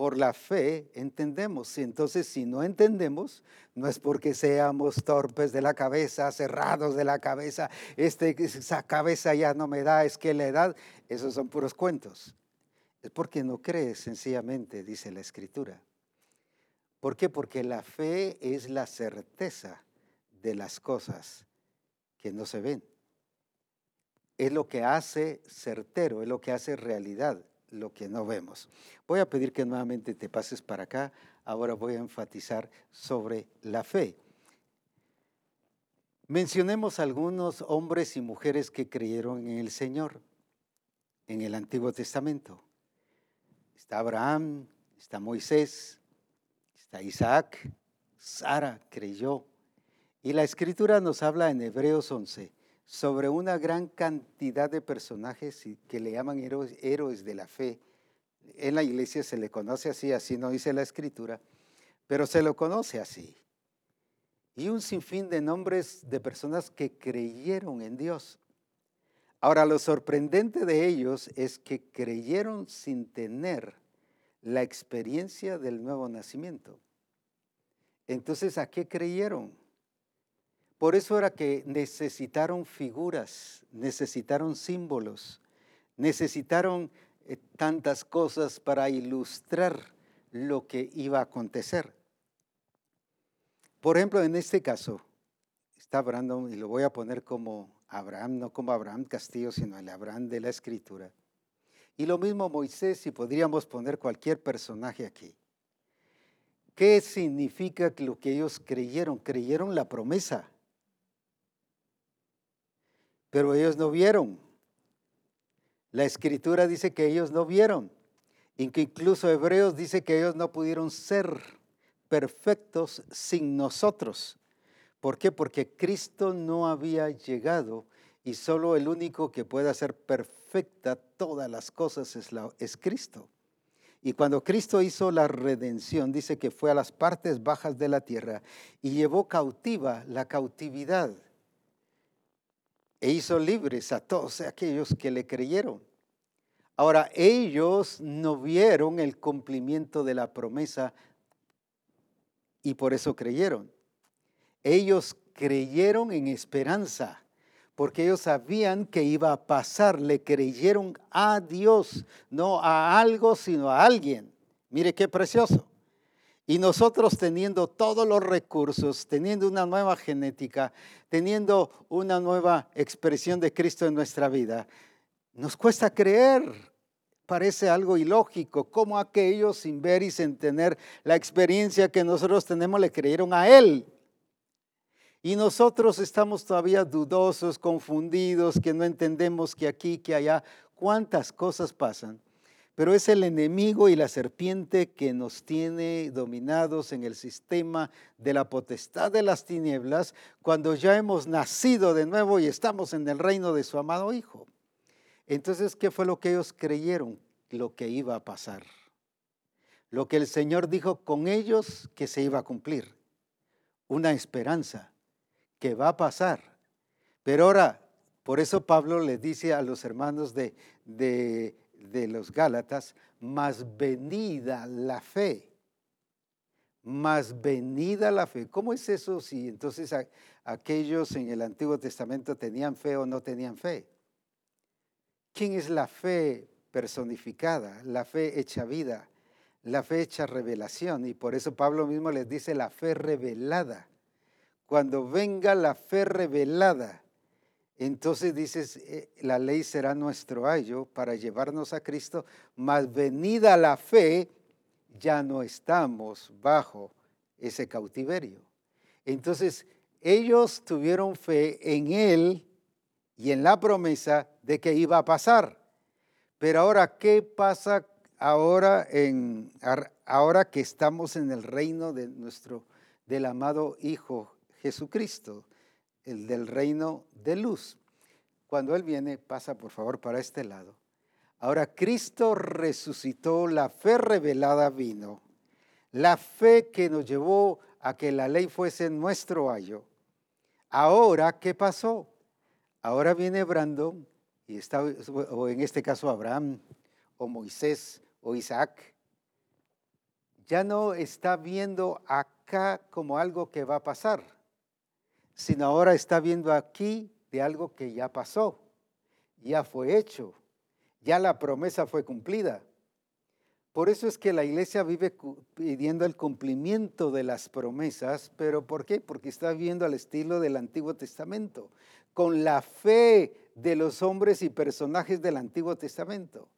Por la fe entendemos. Entonces, si no entendemos, no es porque seamos torpes de la cabeza, cerrados de la cabeza, este, esa cabeza ya no me da, es que la edad, esos son puros cuentos. Es porque no crees sencillamente, dice la escritura. ¿Por qué? Porque la fe es la certeza de las cosas que no se ven. Es lo que hace certero, es lo que hace realidad lo que no vemos. Voy a pedir que nuevamente te pases para acá. Ahora voy a enfatizar sobre la fe. Mencionemos algunos hombres y mujeres que creyeron en el Señor en el Antiguo Testamento. Está Abraham, está Moisés, está Isaac, Sara creyó. Y la escritura nos habla en Hebreos 11 sobre una gran cantidad de personajes que le llaman héroes, de la fe. En la iglesia se le conoce así, así no dice la escritura, pero se lo conoce así. Y un sinfín de nombres de personas que creyeron en Dios. Ahora, lo sorprendente de ellos es que creyeron sin tener la experiencia del nuevo nacimiento. Entonces, ¿a qué creyeron? Por eso era que necesitaron figuras, necesitaron símbolos, necesitaron eh, tantas cosas para ilustrar lo que iba a acontecer. Por ejemplo, en este caso, está hablando, y lo voy a poner como Abraham, no como Abraham Castillo, sino el Abraham de la Escritura. Y lo mismo Moisés, y podríamos poner cualquier personaje aquí. ¿Qué significa lo que ellos creyeron? Creyeron la promesa. Pero ellos no vieron. La escritura dice que ellos no vieron. Incluso Hebreos dice que ellos no pudieron ser perfectos sin nosotros. ¿Por qué? Porque Cristo no había llegado y solo el único que puede hacer perfecta todas las cosas es, es Cristo. Y cuando Cristo hizo la redención, dice que fue a las partes bajas de la tierra y llevó cautiva la cautividad e hizo libres a todos aquellos que le creyeron. Ahora, ellos no vieron el cumplimiento de la promesa y por eso creyeron. Ellos creyeron en esperanza porque ellos sabían que iba a pasar, le creyeron a Dios, no a algo, sino a alguien. Mire qué precioso. Y nosotros teniendo todos los recursos, teniendo una nueva genética, teniendo una nueva expresión de Cristo en nuestra vida, nos cuesta creer. Parece algo ilógico. ¿Cómo aquellos sin ver y sin tener la experiencia que nosotros tenemos le creyeron a Él? Y nosotros estamos todavía dudosos, confundidos, que no entendemos que aquí, que allá, cuántas cosas pasan. Pero es el enemigo y la serpiente que nos tiene dominados en el sistema de la potestad de las tinieblas cuando ya hemos nacido de nuevo y estamos en el reino de su amado Hijo. Entonces, ¿qué fue lo que ellos creyeron? Lo que iba a pasar. Lo que el Señor dijo con ellos que se iba a cumplir. Una esperanza que va a pasar. Pero ahora, por eso Pablo le dice a los hermanos de, de, los Gálatas, más venida la fe. Más venida la fe. ¿Cómo es eso si entonces aquellos en el Antiguo Testamento tenían fe o no tenían fe? ¿Quién es la fe personificada? La fe hecha vida, la fe hecha revelación. Y por eso Pablo mismo les dice la fe revelada cuando venga la fe revelada, Entonces dices, eh, la ley será nuestro ayo para llevarnos a Cristo, mas venida la fe, ya no estamos bajo ese cautiverio. Entonces, ellos tuvieron fe en Él y en la promesa de que iba a pasar. Pero ahora, ¿qué pasa ahora, en, ahora que estamos en el reino de nuestro, del amado Hijo Jesucristo, el del reino de luz? Cuando Él viene, pasa por favor para este lado. Ahora Cristo resucitó, la fe revelada vino, la fe que nos llevó a que la ley fuese nuestro ayo. Ahora, ¿qué pasó? Ahora viene Brandon y está, o en este caso Abraham, o Moisés, o Isaac, ya no está viendo acá como algo que va a pasar, sino ahora está viendo aquí de algo que ya pasó, ya fue hecho, ya la promesa fue cumplida. Por eso es que la iglesia vive pidiendo el cumplimiento de las promesas, pero ¿por qué? Porque está viendo al estilo del Antiguo Testamento, con la fe de los hombres y personajes del Antiguo Testamento.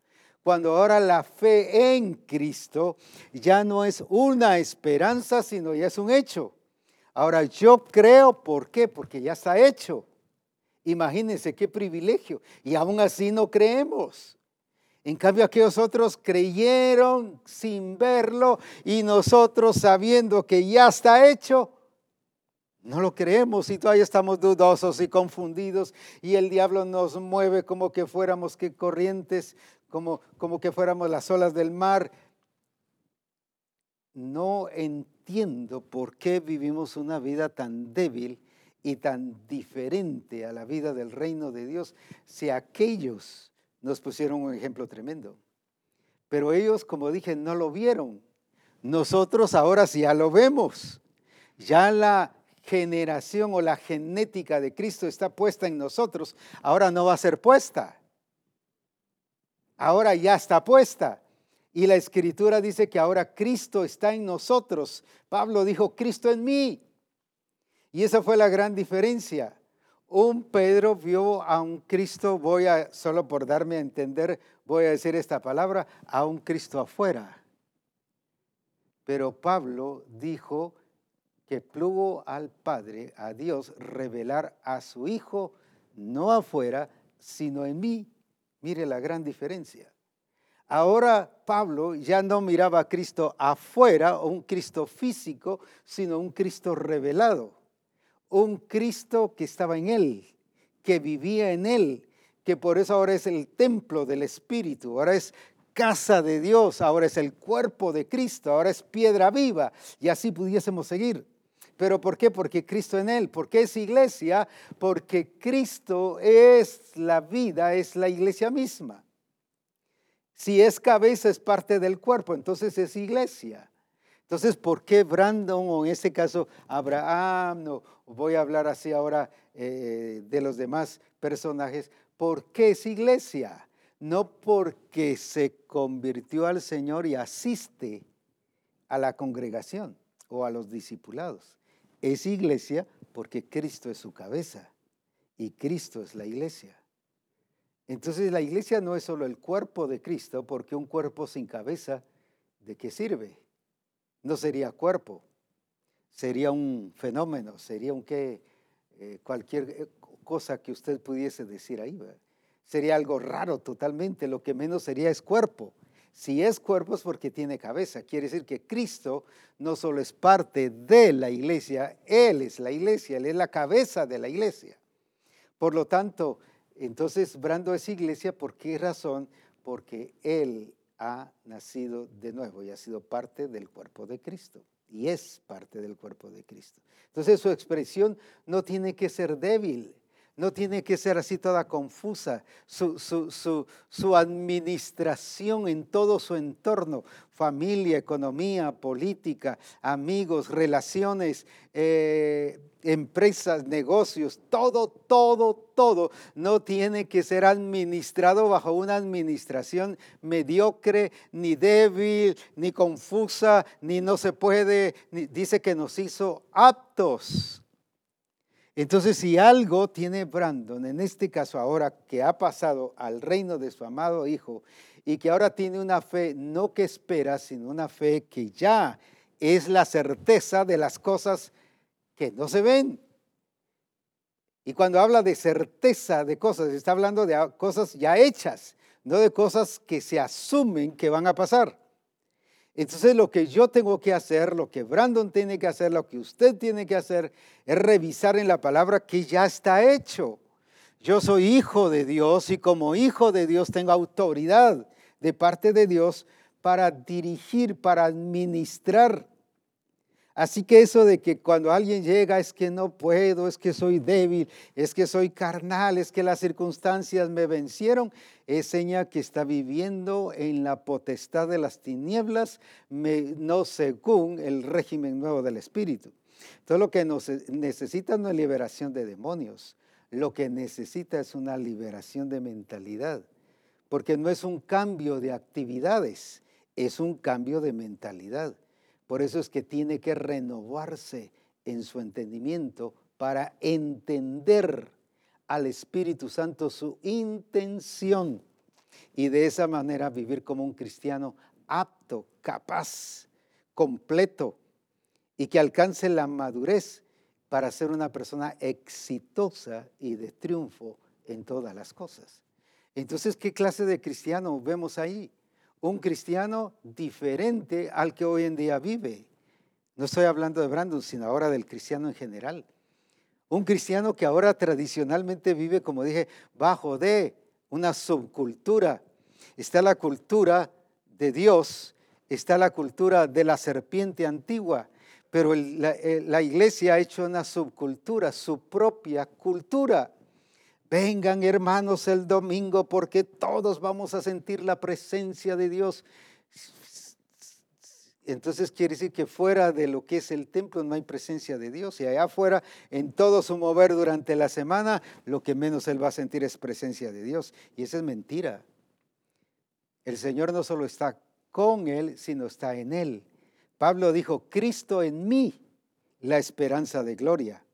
Cuando ahora la fe en Cristo ya no es una esperanza, sino ya es un hecho. Ahora yo creo, ¿por qué? Porque ya está hecho. Imagínense qué privilegio. Y aún así no creemos. En cambio, aquellos otros creyeron sin verlo y nosotros sabiendo que ya está hecho, no lo creemos y todavía estamos dudosos y confundidos y el diablo nos mueve como que fuéramos que corrientes, como, como que fuéramos las olas del mar. No entiendo por qué vivimos una vida tan débil y tan diferente a la vida del reino de Dios si aquellos nos pusieron un ejemplo tremendo. Pero ellos, como dije, no lo vieron. Nosotros ahora sí ya lo vemos. Ya la generación o la genética de Cristo está puesta en nosotros, ahora no va a ser puesta. Ahora ya está puesta. Y la escritura dice que ahora Cristo está en nosotros. Pablo dijo, Cristo en mí. Y esa fue la gran diferencia. Un Pedro vio a un Cristo, voy a, solo por darme a entender, voy a decir esta palabra, a un Cristo afuera. Pero Pablo dijo, que plugo al Padre, a Dios, revelar a su Hijo, no afuera, sino en mí. Mire la gran diferencia. Ahora Pablo ya no miraba a Cristo afuera, un Cristo físico, sino un Cristo revelado. Un Cristo que estaba en él, que vivía en él, que por eso ahora es el templo del Espíritu, ahora es casa de Dios, ahora es el cuerpo de Cristo, ahora es piedra viva, y así pudiésemos seguir. ¿Pero por qué? Porque Cristo en él. ¿Por qué es iglesia? Porque Cristo es la vida, es la iglesia misma. Si es cabeza, es parte del cuerpo, entonces es iglesia. Entonces, ¿por qué Brandon o en este caso Abraham? No, voy a hablar así ahora eh, de los demás personajes. ¿Por qué es iglesia? No porque se convirtió al Señor y asiste a la congregación o a los discipulados es iglesia porque Cristo es su cabeza y Cristo es la iglesia. Entonces la iglesia no es solo el cuerpo de Cristo, porque un cuerpo sin cabeza, ¿de qué sirve? No sería cuerpo, sería un fenómeno, sería un qué, eh, cualquier eh, cosa que usted pudiese decir ahí. Sería algo raro totalmente, lo que menos sería es cuerpo. Si es cuerpo es porque tiene cabeza. Quiere decir que Cristo no solo es parte de la iglesia, Él es la iglesia, Él es la cabeza de la iglesia. Por lo tanto, entonces Brando es iglesia, ¿por qué razón? Porque Él ha nacido de nuevo y ha sido parte del cuerpo de Cristo y es parte del cuerpo de Cristo. Entonces su expresión no tiene que ser débil, no tiene que ser así toda confusa. Su, administración en todo su entorno, familia, economía, política, amigos, relaciones, eh, empresas, negocios, todo, todo, todo, no tiene que ser administrado bajo una administración mediocre, ni débil, ni confusa, ni no se puede, dice que nos hizo aptos. Entonces, si algo tiene Brandon, en este caso ahora que ha pasado al reino de su amado Hijo y que ahora tiene una fe no que espera, sino una fe que ya es la certeza de las cosas que no se ven. Y cuando habla de certeza de cosas, está hablando de cosas ya hechas, no de cosas que se asumen que van a pasar. Entonces lo que yo tengo que hacer, lo que Brandon tiene que hacer, lo que usted tiene que hacer, es revisar en la palabra que ya está hecho. Yo soy hijo de Dios y como hijo de Dios tengo autoridad de parte de Dios para dirigir, para administrar Así que eso de que cuando alguien llega es que no puedo, es que soy débil, es que soy carnal, es que las circunstancias me vencieron, es señal que está viviendo en la potestad de las tinieblas, no según el régimen nuevo del Espíritu. Todo lo que necesita no es liberación de demonios, lo que necesita es una liberación de mentalidad, porque no es un cambio de actividades, es un cambio de mentalidad. Por eso es que tiene que renovarse en su entendimiento para entender al Espíritu Santo su intención y de esa manera vivir como un cristiano apto, capaz, completo y que alcance la madurez para ser una persona exitosa y de triunfo en todas las cosas. Entonces, ¿qué clase de cristiano vemos ahí? Un cristiano diferente al que hoy en día vive. No estoy hablando de Brandon, sino ahora del cristiano en general. Un cristiano que ahora tradicionalmente vive, como dije, bajo de una subcultura. Está la cultura de Dios, está la cultura de la serpiente antigua, pero eh, la iglesia ha hecho una subcultura, su propia cultura. Vengan hermanos el domingo porque todos vamos a sentir la presencia de Dios. Entonces quiere decir que fuera de lo que es el templo no hay presencia de Dios. Y allá afuera, en todo su mover durante la semana, lo que menos él va a sentir es presencia de Dios. Y esa es mentira. El Señor no solo está con él, sino está en él. Pablo dijo, Cristo en mí, la esperanza de gloria.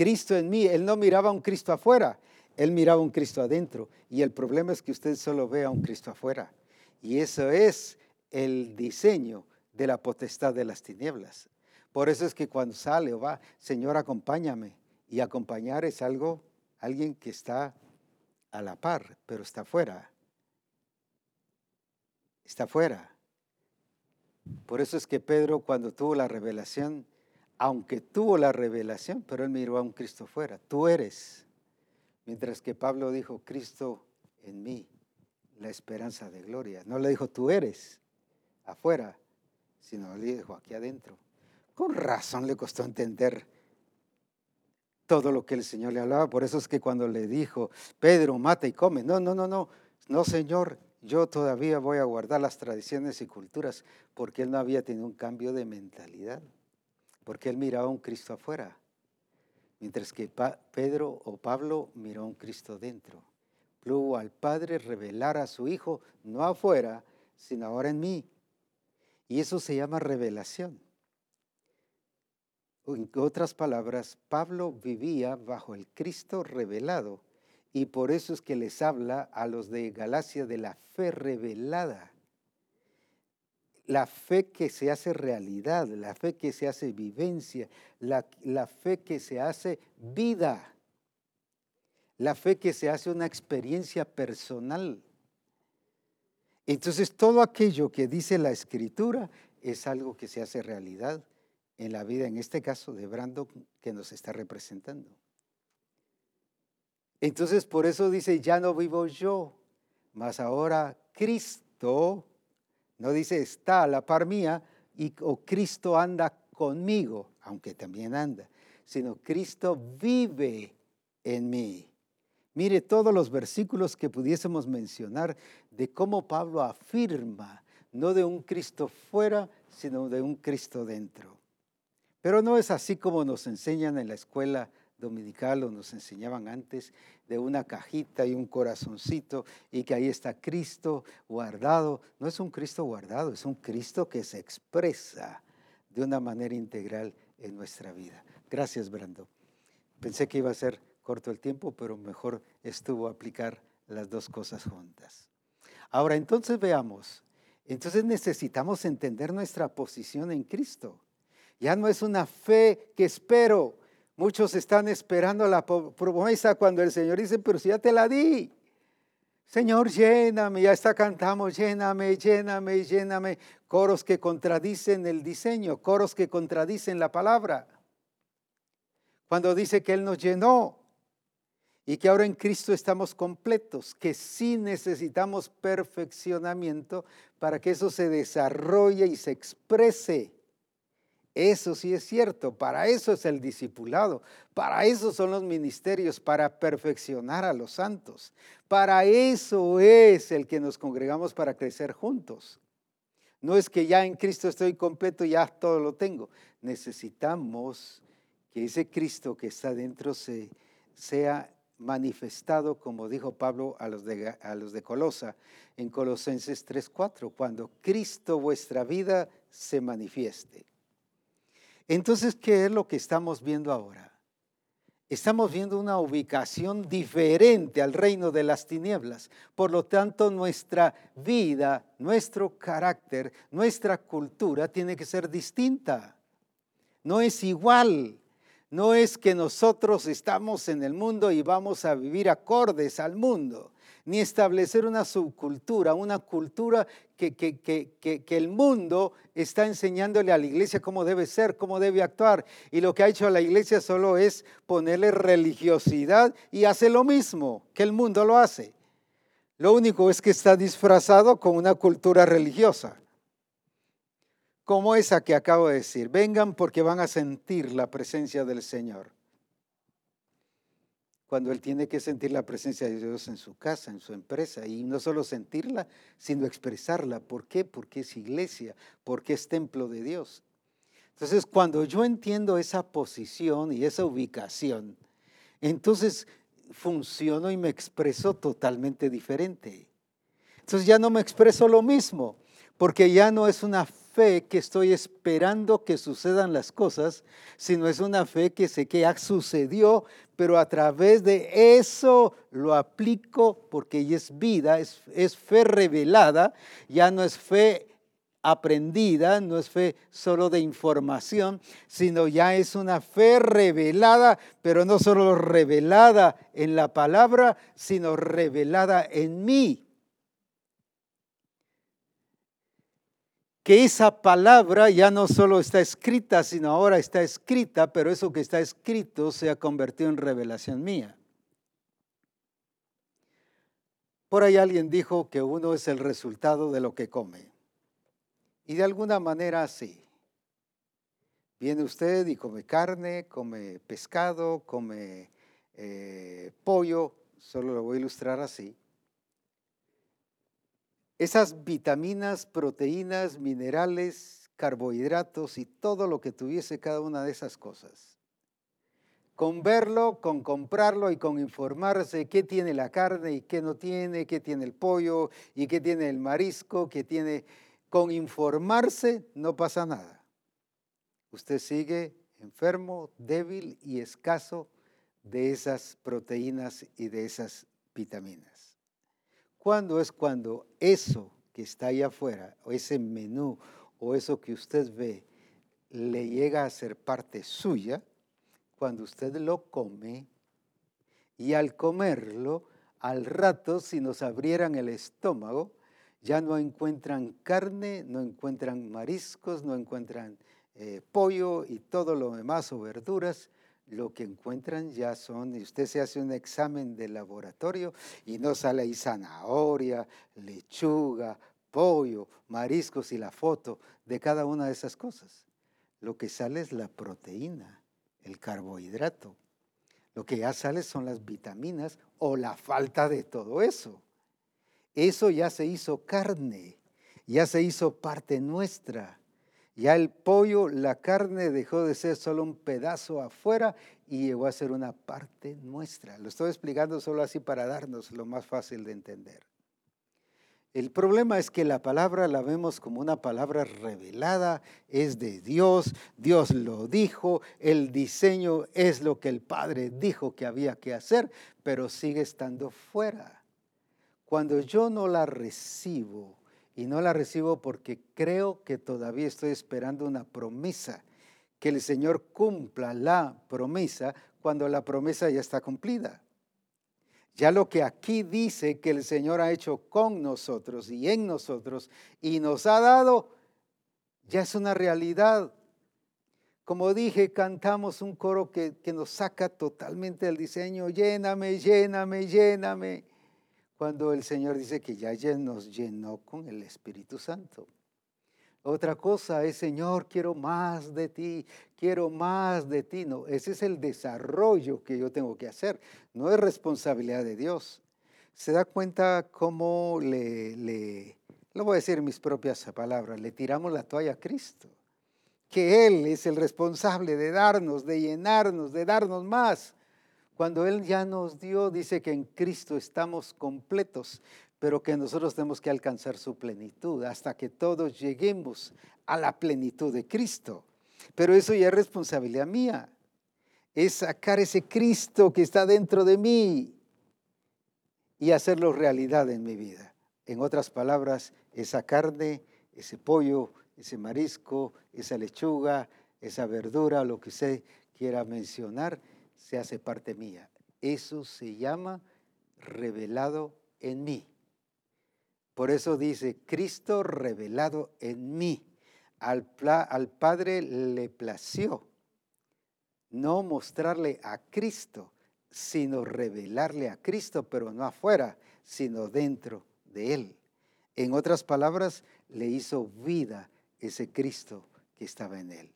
Cristo en mí. Él no miraba a un Cristo afuera, él miraba a un Cristo adentro. Y el problema es que usted solo ve a un Cristo afuera. Y eso es el diseño de la potestad de las tinieblas. Por eso es que cuando sale o va, Señor, acompáñame. Y acompañar es algo, alguien que está a la par, pero está afuera. Está afuera. Por eso es que Pedro cuando tuvo la revelación, aunque tuvo la revelación, pero él miró a un Cristo fuera. Tú eres. Mientras que Pablo dijo, Cristo en mí, la esperanza de gloria. No le dijo, tú eres afuera, sino le dijo, aquí adentro. Con razón le costó entender todo lo que el Señor le hablaba. Por eso es que cuando le dijo, Pedro, mata y come. No, no, no, no. No, Señor, yo todavía voy a guardar las tradiciones y culturas porque él no había tenido un cambio de mentalidad porque él miraba a un Cristo afuera, mientras que Pedro o Pablo miró un Cristo dentro. Plugo al Padre revelar a su Hijo, no afuera, sino ahora en mí. Y eso se llama revelación. En otras palabras, Pablo vivía bajo el Cristo revelado y por eso es que les habla a los de Galacia de la fe revelada la fe que se hace realidad, la fe que se hace vivencia, la, fe que se hace vida, la fe que se hace una experiencia personal. Entonces todo aquello que dice la escritura es algo que se hace realidad en la vida, en este caso de Brando, que nos está representando. Entonces por eso dice, ya no vivo yo, mas ahora Cristo no dice está a la par mía y, o Cristo anda conmigo, aunque también anda, sino Cristo vive en mí. Mire todos los versículos que pudiésemos mencionar de cómo Pablo afirma, no de un Cristo fuera, sino de un Cristo dentro. Pero no es así como nos enseñan en la escuela dominical o nos enseñaban antes de una cajita y un corazoncito y que ahí está Cristo guardado. No es un Cristo guardado, es un Cristo que se expresa de una manera integral en nuestra vida. Gracias, Brando. Pensé que iba a ser corto el tiempo, pero mejor estuvo aplicar las dos cosas juntas. Ahora, entonces veamos. Entonces necesitamos entender nuestra posición en Cristo. Ya no es una fe que espero. Muchos están esperando la promesa cuando el Señor dice, pero si ya te la di. Señor, lléname, ya está cantamos, lléname, lléname, lléname. Coros que contradicen el diseño, coros que contradicen la palabra. Cuando dice que Él nos llenó y que ahora en Cristo estamos completos, que sí necesitamos perfeccionamiento para que eso se desarrolle y se exprese. Eso sí es cierto, para eso es el discipulado, para eso son los ministerios, para perfeccionar a los santos. Para eso es el que nos congregamos para crecer juntos. No es que ya en Cristo estoy completo, ya todo lo tengo. Necesitamos que ese Cristo que está dentro se, sea manifestado, como dijo Pablo a los de, a los de Colosa en Colosenses 3:4, cuando Cristo vuestra vida se manifieste. Entonces, ¿qué es lo que estamos viendo ahora? Estamos viendo una ubicación diferente al reino de las tinieblas. Por lo tanto, nuestra vida, nuestro carácter, nuestra cultura tiene que ser distinta. No es igual. No es que nosotros estamos en el mundo y vamos a vivir acordes al mundo ni establecer una subcultura, una cultura que, el mundo está enseñándole a la iglesia cómo debe ser, cómo debe actuar. Y lo que ha hecho la iglesia solo es ponerle religiosidad y hace lo mismo que el mundo lo hace. Lo único es que está disfrazado con una cultura religiosa, como esa que acabo de decir. Vengan porque van a sentir la presencia del Señor cuando él tiene que sentir la presencia de Dios en su casa, en su empresa, y no solo sentirla, sino expresarla. ¿Por qué? Porque es iglesia, porque es templo de Dios. Entonces, cuando yo entiendo esa posición y esa ubicación, entonces funciono y me expreso totalmente diferente. Entonces ya no me expreso lo mismo, porque ya no es una fe que estoy esperando que sucedan las cosas, sino es una fe que sé que ya sucedió, pero a través de eso lo aplico porque ya es vida, es, es fe revelada, ya no es fe aprendida, no es fe solo de información, sino ya es una fe revelada, pero no solo revelada en la palabra, sino revelada en mí. Que esa palabra ya no solo está escrita, sino ahora está escrita, pero eso que está escrito se ha convertido en revelación mía. Por ahí alguien dijo que uno es el resultado de lo que come. Y de alguna manera sí. Viene usted y come carne, come pescado, come eh, pollo, solo lo voy a ilustrar así esas vitaminas, proteínas, minerales, carbohidratos y todo lo que tuviese cada una de esas cosas. Con verlo, con comprarlo y con informarse qué tiene la carne y qué no tiene, qué tiene el pollo y qué tiene el marisco, qué tiene... Con informarse no pasa nada. Usted sigue enfermo, débil y escaso de esas proteínas y de esas vitaminas. ¿Cuándo es cuando eso que está ahí afuera, o ese menú, o eso que usted ve, le llega a ser parte suya? Cuando usted lo come y al comerlo, al rato, si nos abrieran el estómago, ya no encuentran carne, no encuentran mariscos, no encuentran eh, pollo y todo lo demás o verduras, lo que encuentran ya son, y usted se hace un examen de laboratorio y no sale ahí zanahoria, lechuga, pollo, mariscos y la foto de cada una de esas cosas. Lo que sale es la proteína, el carbohidrato. Lo que ya sale son las vitaminas o la falta de todo eso. Eso ya se hizo carne, ya se hizo parte nuestra. Ya el pollo, la carne dejó de ser solo un pedazo afuera y llegó a ser una parte nuestra. Lo estoy explicando solo así para darnos lo más fácil de entender. El problema es que la palabra la vemos como una palabra revelada, es de Dios, Dios lo dijo, el diseño es lo que el Padre dijo que había que hacer, pero sigue estando fuera. Cuando yo no la recibo, y no la recibo porque creo que todavía estoy esperando una promesa, que el Señor cumpla la promesa cuando la promesa ya está cumplida. Ya lo que aquí dice que el Señor ha hecho con nosotros y en nosotros y nos ha dado, ya es una realidad. Como dije, cantamos un coro que, nos saca totalmente del diseño, lléname, lléname, lléname, cuando el Señor dice que ya nos llenó con el Espíritu Santo. Otra cosa es, Señor, quiero más de ti, quiero más de ti. No, ese es el desarrollo que yo tengo que hacer, no es responsabilidad de Dios. Se da cuenta cómo le, le, lo voy a decir en mis propias palabras, le tiramos la toalla a Cristo, que Él es el responsable de darnos, de llenarnos, de darnos más. Cuando Él ya nos dio, dice que en Cristo estamos completos pero que nosotros tenemos que alcanzar su plenitud hasta que todos lleguemos a la plenitud de Cristo. Pero eso ya es responsabilidad mía. Es sacar ese Cristo que está dentro de mí y hacerlo realidad en mi vida. En otras palabras, esa carne, ese pollo, ese marisco, esa lechuga, esa verdura, lo que usted quiera mencionar, se hace parte mía. Eso se llama revelado en mí. Por eso dice, Cristo revelado en mí. Al, Padre le plació no mostrarle a Cristo, sino revelarle a Cristo, pero no afuera, sino dentro de Él. En otras palabras, le hizo vida ese Cristo que estaba en Él.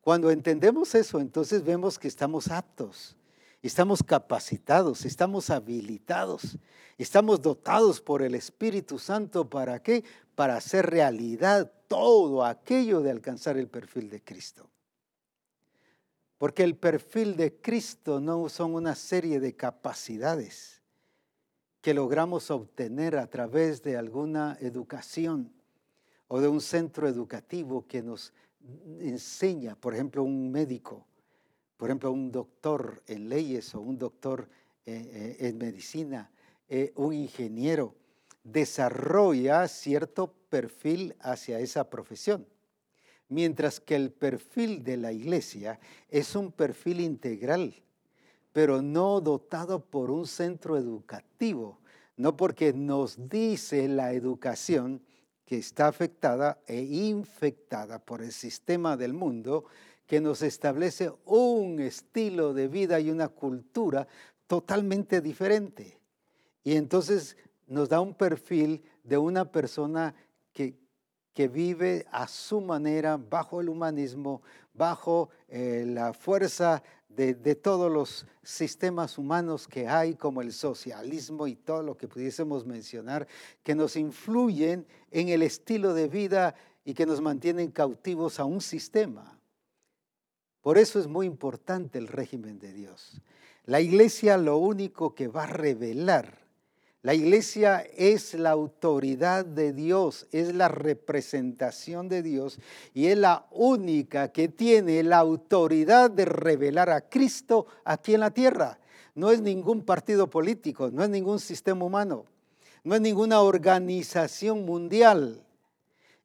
Cuando entendemos eso, entonces vemos que estamos aptos Estamos capacitados, estamos habilitados, estamos dotados por el Espíritu Santo. ¿Para qué? Para hacer realidad todo aquello de alcanzar el perfil de Cristo. Porque el perfil de Cristo no son una serie de capacidades que logramos obtener a través de alguna educación o de un centro educativo que nos enseña, por ejemplo, un médico por ejemplo, un doctor en leyes o un doctor eh, eh, en medicina, eh, un ingeniero, desarrolla cierto perfil hacia esa profesión. Mientras que el perfil de la iglesia es un perfil integral, pero no dotado por un centro educativo, no porque nos dice la educación que está afectada e infectada por el sistema del mundo, que nos establece un estilo de vida y una cultura totalmente diferente. Y entonces nos da un perfil de una persona que, que vive a su manera, bajo el humanismo, bajo eh, la fuerza de, todos los sistemas humanos que hay, como el socialismo y todo lo que pudiésemos mencionar, que nos influyen en el estilo de vida y que nos mantienen cautivos a un sistema. Por eso es muy importante el régimen de Dios. La iglesia lo único que va a revelar, la iglesia es la autoridad de Dios, es la representación de Dios y es la única que tiene la autoridad de revelar a Cristo aquí en la tierra. No es ningún partido político, no es ningún sistema humano, no es ninguna organización mundial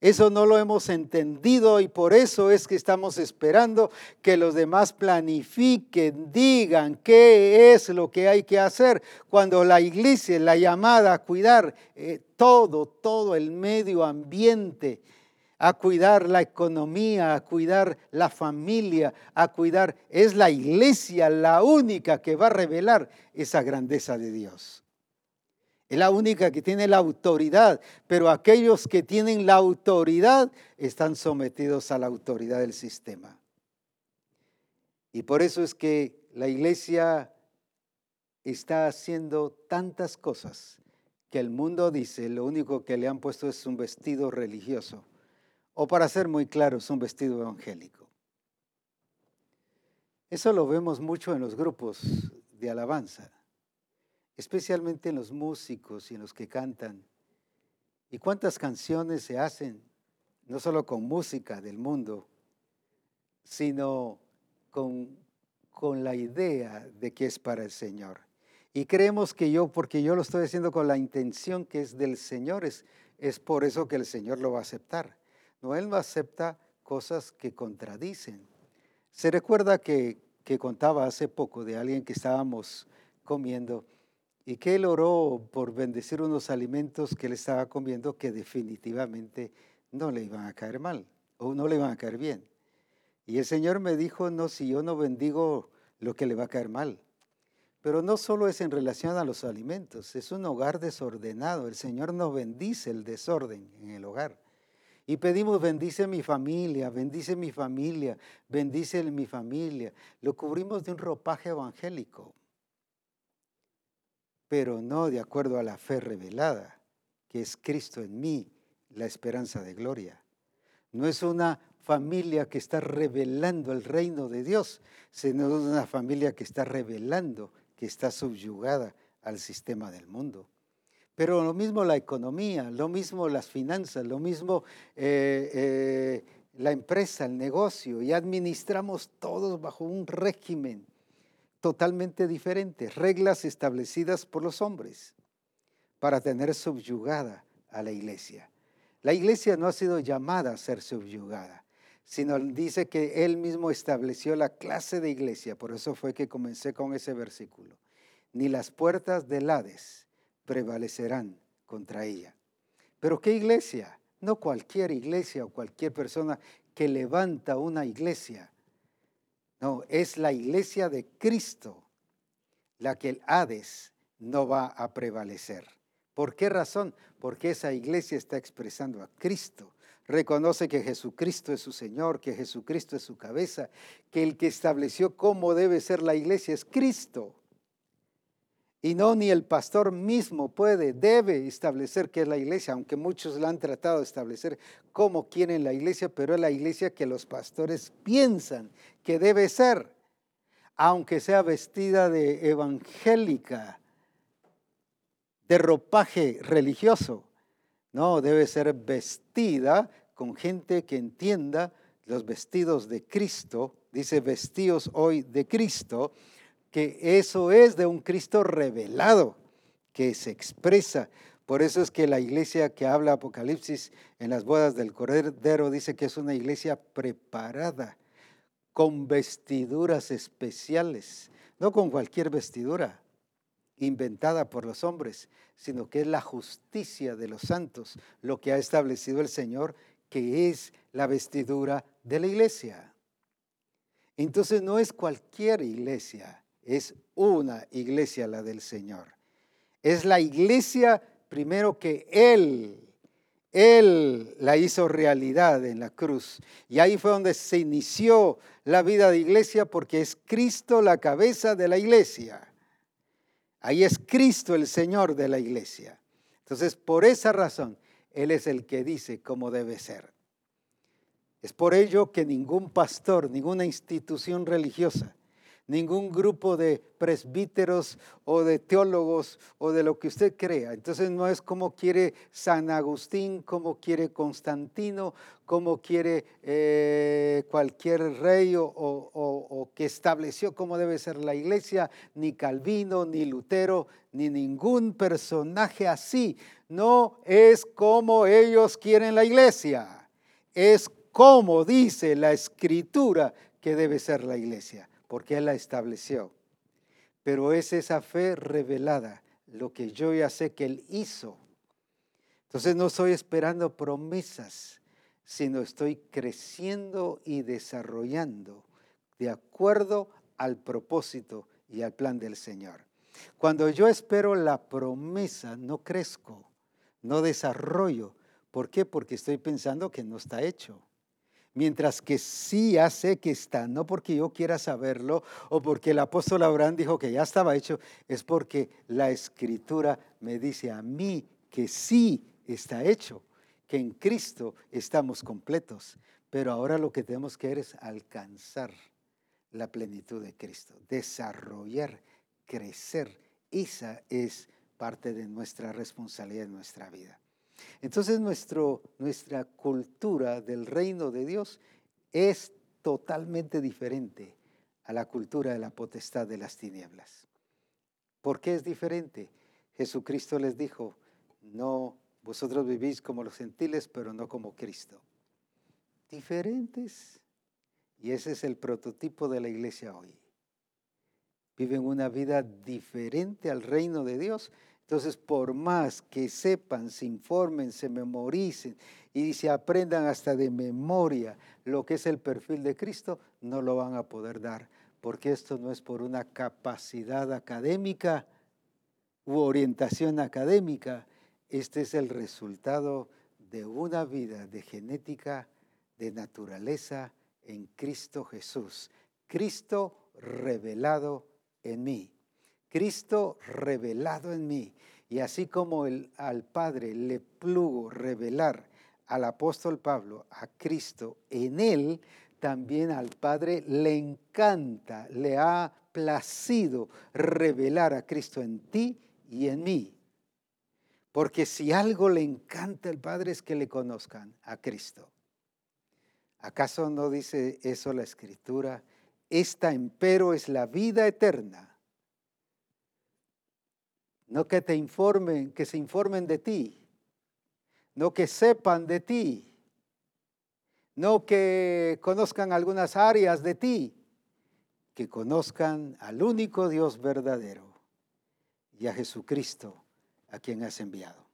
eso no lo hemos entendido y por eso es que estamos esperando que los demás planifiquen, digan qué es lo que hay que hacer. Cuando la iglesia, la llamada a cuidar eh, todo, todo el medio ambiente, a cuidar la economía, a cuidar la familia, a cuidar, es la iglesia la única que va a revelar esa grandeza de Dios. Es la única que tiene la autoridad, pero aquellos que tienen la autoridad están sometidos a la autoridad del sistema. Y por eso es que la iglesia está haciendo tantas cosas que el mundo dice lo único que le han puesto es un vestido religioso. O para ser muy claro, es un vestido evangélico. Eso lo vemos mucho en los grupos de alabanza especialmente en los músicos y en los que cantan, ¿Y cuántas canciones se hacen, no solo con música del mundo, sino con, con la idea de que es para el Señor? Y creemos que yo, porque yo lo estoy haciendo con la intención que es del Señor, es, es por eso que el Señor lo va a aceptar. No, Él no acepta cosas que contradicen. Se recuerda que, que contaba hace poco de alguien que estábamos comiendo y que él oró por bendecir unos alimentos que él estaba comiendo que definitivamente no le iban a caer mal o no le iban a caer bien. Y el Señor me dijo, no, si yo no bendigo lo que le va a caer mal. Pero no solo es en relación a los alimentos, es un hogar desordenado. El Señor nos bendice el desorden en el hogar. Y pedimos, bendice mi familia, bendice mi familia, bendice mi familia. Lo cubrimos de un ropaje evangélico pero no de acuerdo a la fe revelada, que es Cristo en mí, la esperanza de gloria. No es una familia que está revelando el reino de Dios, sino una familia que está revelando que está subyugada al sistema del mundo. Pero lo mismo la economía, lo mismo las finanzas, lo mismo eh, eh, la empresa, el negocio, y administramos todos bajo un régimen totalmente diferentes, reglas establecidas por los hombres para tener subyugada a la iglesia. La iglesia no ha sido llamada a ser subyugada, sino dice que él mismo estableció la clase de iglesia, por eso fue que comencé con ese versículo. Ni las puertas del Hades prevalecerán contra ella. Pero ¿qué iglesia? No cualquier iglesia o cualquier persona que levanta una iglesia no, es la iglesia de Cristo la que el Hades no va a prevalecer. ¿Por qué razón? Porque esa iglesia está expresando a Cristo. Reconoce que Jesucristo es su Señor, que Jesucristo es su cabeza, que el que estableció cómo debe ser la iglesia es Cristo. Y no ni el pastor mismo puede, debe establecer qué es la iglesia, aunque muchos la han tratado de establecer cómo quieren la iglesia, pero es la iglesia que los pastores piensan que debe ser, aunque sea vestida de evangélica, de ropaje religioso. No, debe ser vestida con gente que entienda los vestidos de Cristo, dice vestidos hoy de Cristo, que eso es de un Cristo revelado, que se expresa. Por eso es que la iglesia que habla Apocalipsis en las bodas del Cordero dice que es una iglesia preparada, con vestiduras especiales, no con cualquier vestidura inventada por los hombres, sino que es la justicia de los santos, lo que ha establecido el Señor, que es la vestidura de la iglesia. Entonces no es cualquier iglesia, es una iglesia la del Señor. Es la iglesia primero que Él, Él la hizo realidad en la cruz. Y ahí fue donde se inició la vida de iglesia porque es Cristo la cabeza de la iglesia. Ahí es Cristo el Señor de la iglesia. Entonces, por esa razón, Él es el que dice cómo debe ser. Es por ello que ningún pastor, ninguna institución religiosa, ningún grupo de presbíteros o de teólogos o de lo que usted crea. Entonces no es como quiere San Agustín, como quiere Constantino, como quiere eh, cualquier rey o, o que estableció cómo debe ser la iglesia, ni Calvino, ni Lutero, ni ningún personaje así. No es como ellos quieren la iglesia, es como dice la escritura que debe ser la iglesia porque Él la estableció. Pero es esa fe revelada, lo que yo ya sé que Él hizo. Entonces no estoy esperando promesas, sino estoy creciendo y desarrollando de acuerdo al propósito y al plan del Señor. Cuando yo espero la promesa, no crezco, no desarrollo. ¿Por qué? Porque estoy pensando que no está hecho. Mientras que sí ya sé que está, no porque yo quiera saberlo o porque el apóstol Abraham dijo que ya estaba hecho, es porque la escritura me dice a mí que sí está hecho, que en Cristo estamos completos. Pero ahora lo que tenemos que hacer es alcanzar la plenitud de Cristo, desarrollar, crecer. Esa es parte de nuestra responsabilidad en nuestra vida. Entonces nuestro, nuestra cultura del reino de Dios es totalmente diferente a la cultura de la potestad de las tinieblas. ¿Por qué es diferente? Jesucristo les dijo, no, vosotros vivís como los gentiles, pero no como Cristo. Diferentes. Y ese es el prototipo de la iglesia hoy. Viven una vida diferente al reino de Dios. Entonces, por más que sepan, se informen, se memoricen y se aprendan hasta de memoria lo que es el perfil de Cristo, no lo van a poder dar, porque esto no es por una capacidad académica u orientación académica, este es el resultado de una vida de genética, de naturaleza en Cristo Jesús. Cristo revelado en mí. Cristo revelado en mí. Y así como el, al Padre le plugo revelar al apóstol Pablo a Cristo en él, también al Padre le encanta, le ha placido revelar a Cristo en ti y en mí. Porque si algo le encanta al Padre es que le conozcan a Cristo. ¿Acaso no dice eso la Escritura? Esta empero es la vida eterna. No que te informen, que se informen de ti. No que sepan de ti. No que conozcan algunas áreas de ti. Que conozcan al único Dios verdadero y a Jesucristo a quien has enviado.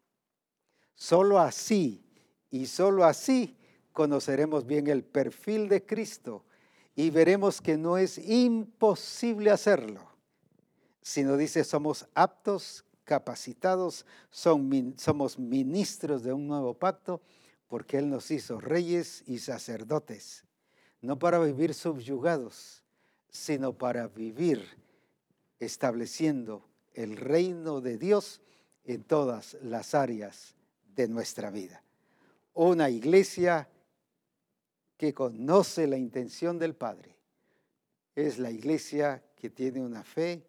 Solo así y solo así conoceremos bien el perfil de Cristo y veremos que no es imposible hacerlo, sino dice somos aptos, capacitados, somos ministros de un nuevo pacto, porque Él nos hizo reyes y sacerdotes, no para vivir subyugados, sino para vivir estableciendo el reino de Dios en todas las áreas de nuestra vida. Una iglesia que conoce la intención del Padre es la iglesia que tiene una fe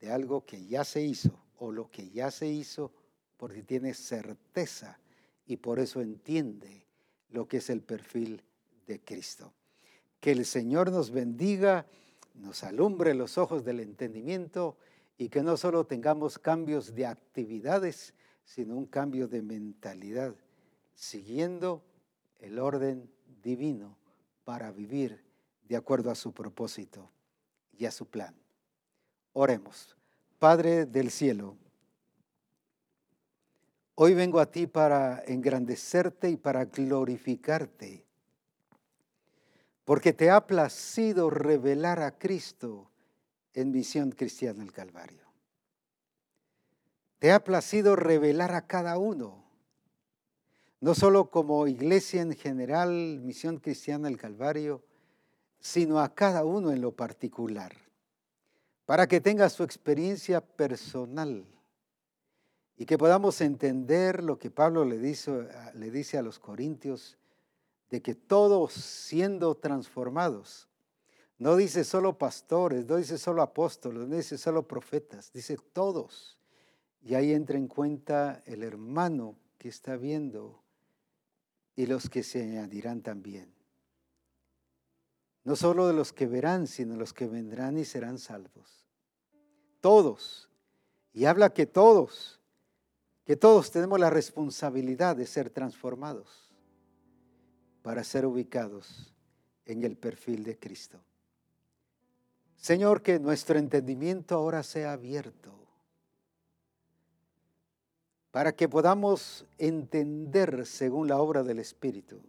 de algo que ya se hizo o lo que ya se hizo porque tiene certeza y por eso entiende lo que es el perfil de Cristo. Que el Señor nos bendiga, nos alumbre los ojos del entendimiento y que no solo tengamos cambios de actividades, sino un cambio de mentalidad, siguiendo el orden divino para vivir de acuerdo a su propósito y a su plan. Oremos. Padre del cielo, hoy vengo a ti para engrandecerte y para glorificarte, porque te ha placido revelar a Cristo en Misión Cristiana el Calvario. Te ha placido revelar a cada uno, no solo como iglesia en general, Misión Cristiana el Calvario, sino a cada uno en lo particular, para que tenga su experiencia personal y que podamos entender lo que Pablo le dice, a los corintios, de que todos siendo transformados, no dice solo pastores, no dice solo apóstoles, no dice solo profetas, dice todos. Y ahí entra en cuenta el hermano que está viendo y los que se añadirán también. No solo de los que verán, sino los que vendrán y serán salvos. Todos. Y habla que todos, que todos tenemos la responsabilidad de ser transformados para ser ubicados en el perfil de Cristo. Señor, que nuestro entendimiento ahora sea abierto para que podamos entender según la obra del Espíritu,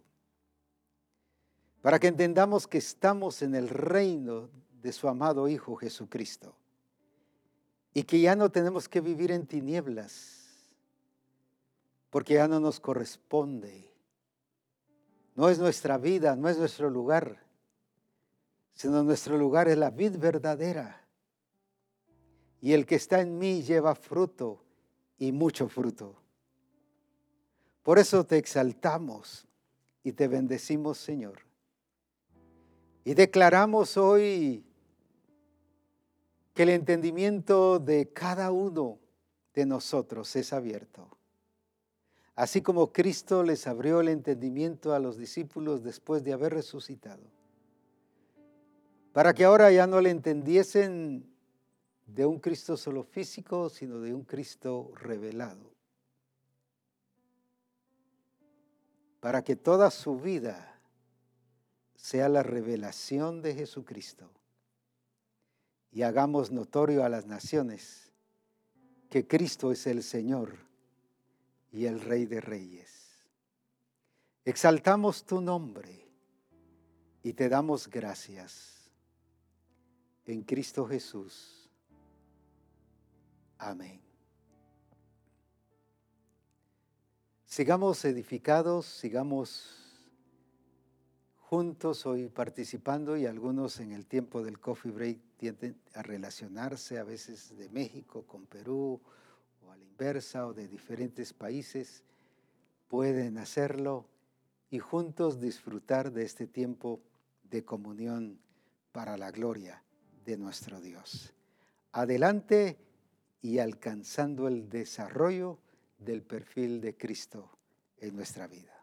para que entendamos que estamos en el reino de su amado Hijo Jesucristo y que ya no tenemos que vivir en tinieblas, porque ya no nos corresponde, no es nuestra vida, no es nuestro lugar sino nuestro lugar es la vid verdadera. Y el que está en mí lleva fruto y mucho fruto. Por eso te exaltamos y te bendecimos, Señor. Y declaramos hoy que el entendimiento de cada uno de nosotros es abierto. así como Cristo les abrió el entendimiento a los discípulos después de haber resucitado, para que ahora ya no le entendiesen de un Cristo solo físico, sino de un Cristo revelado, para que toda su vida sea la revelación de Jesucristo y hagamos notorio a las naciones que Cristo es el Señor y el Rey de Reyes. Exaltamos tu nombre y te damos gracias en Cristo Jesús. Amén. Sigamos edificados, sigamos juntos hoy participando y algunos en el tiempo del coffee break tienden a relacionarse a veces de México con Perú o a la inversa o de diferentes países, pueden hacerlo y juntos disfrutar de este tiempo de comunión para la gloria de nuestro Dios. Adelante y alcanzando el desarrollo del perfil de Cristo en nuestra vida.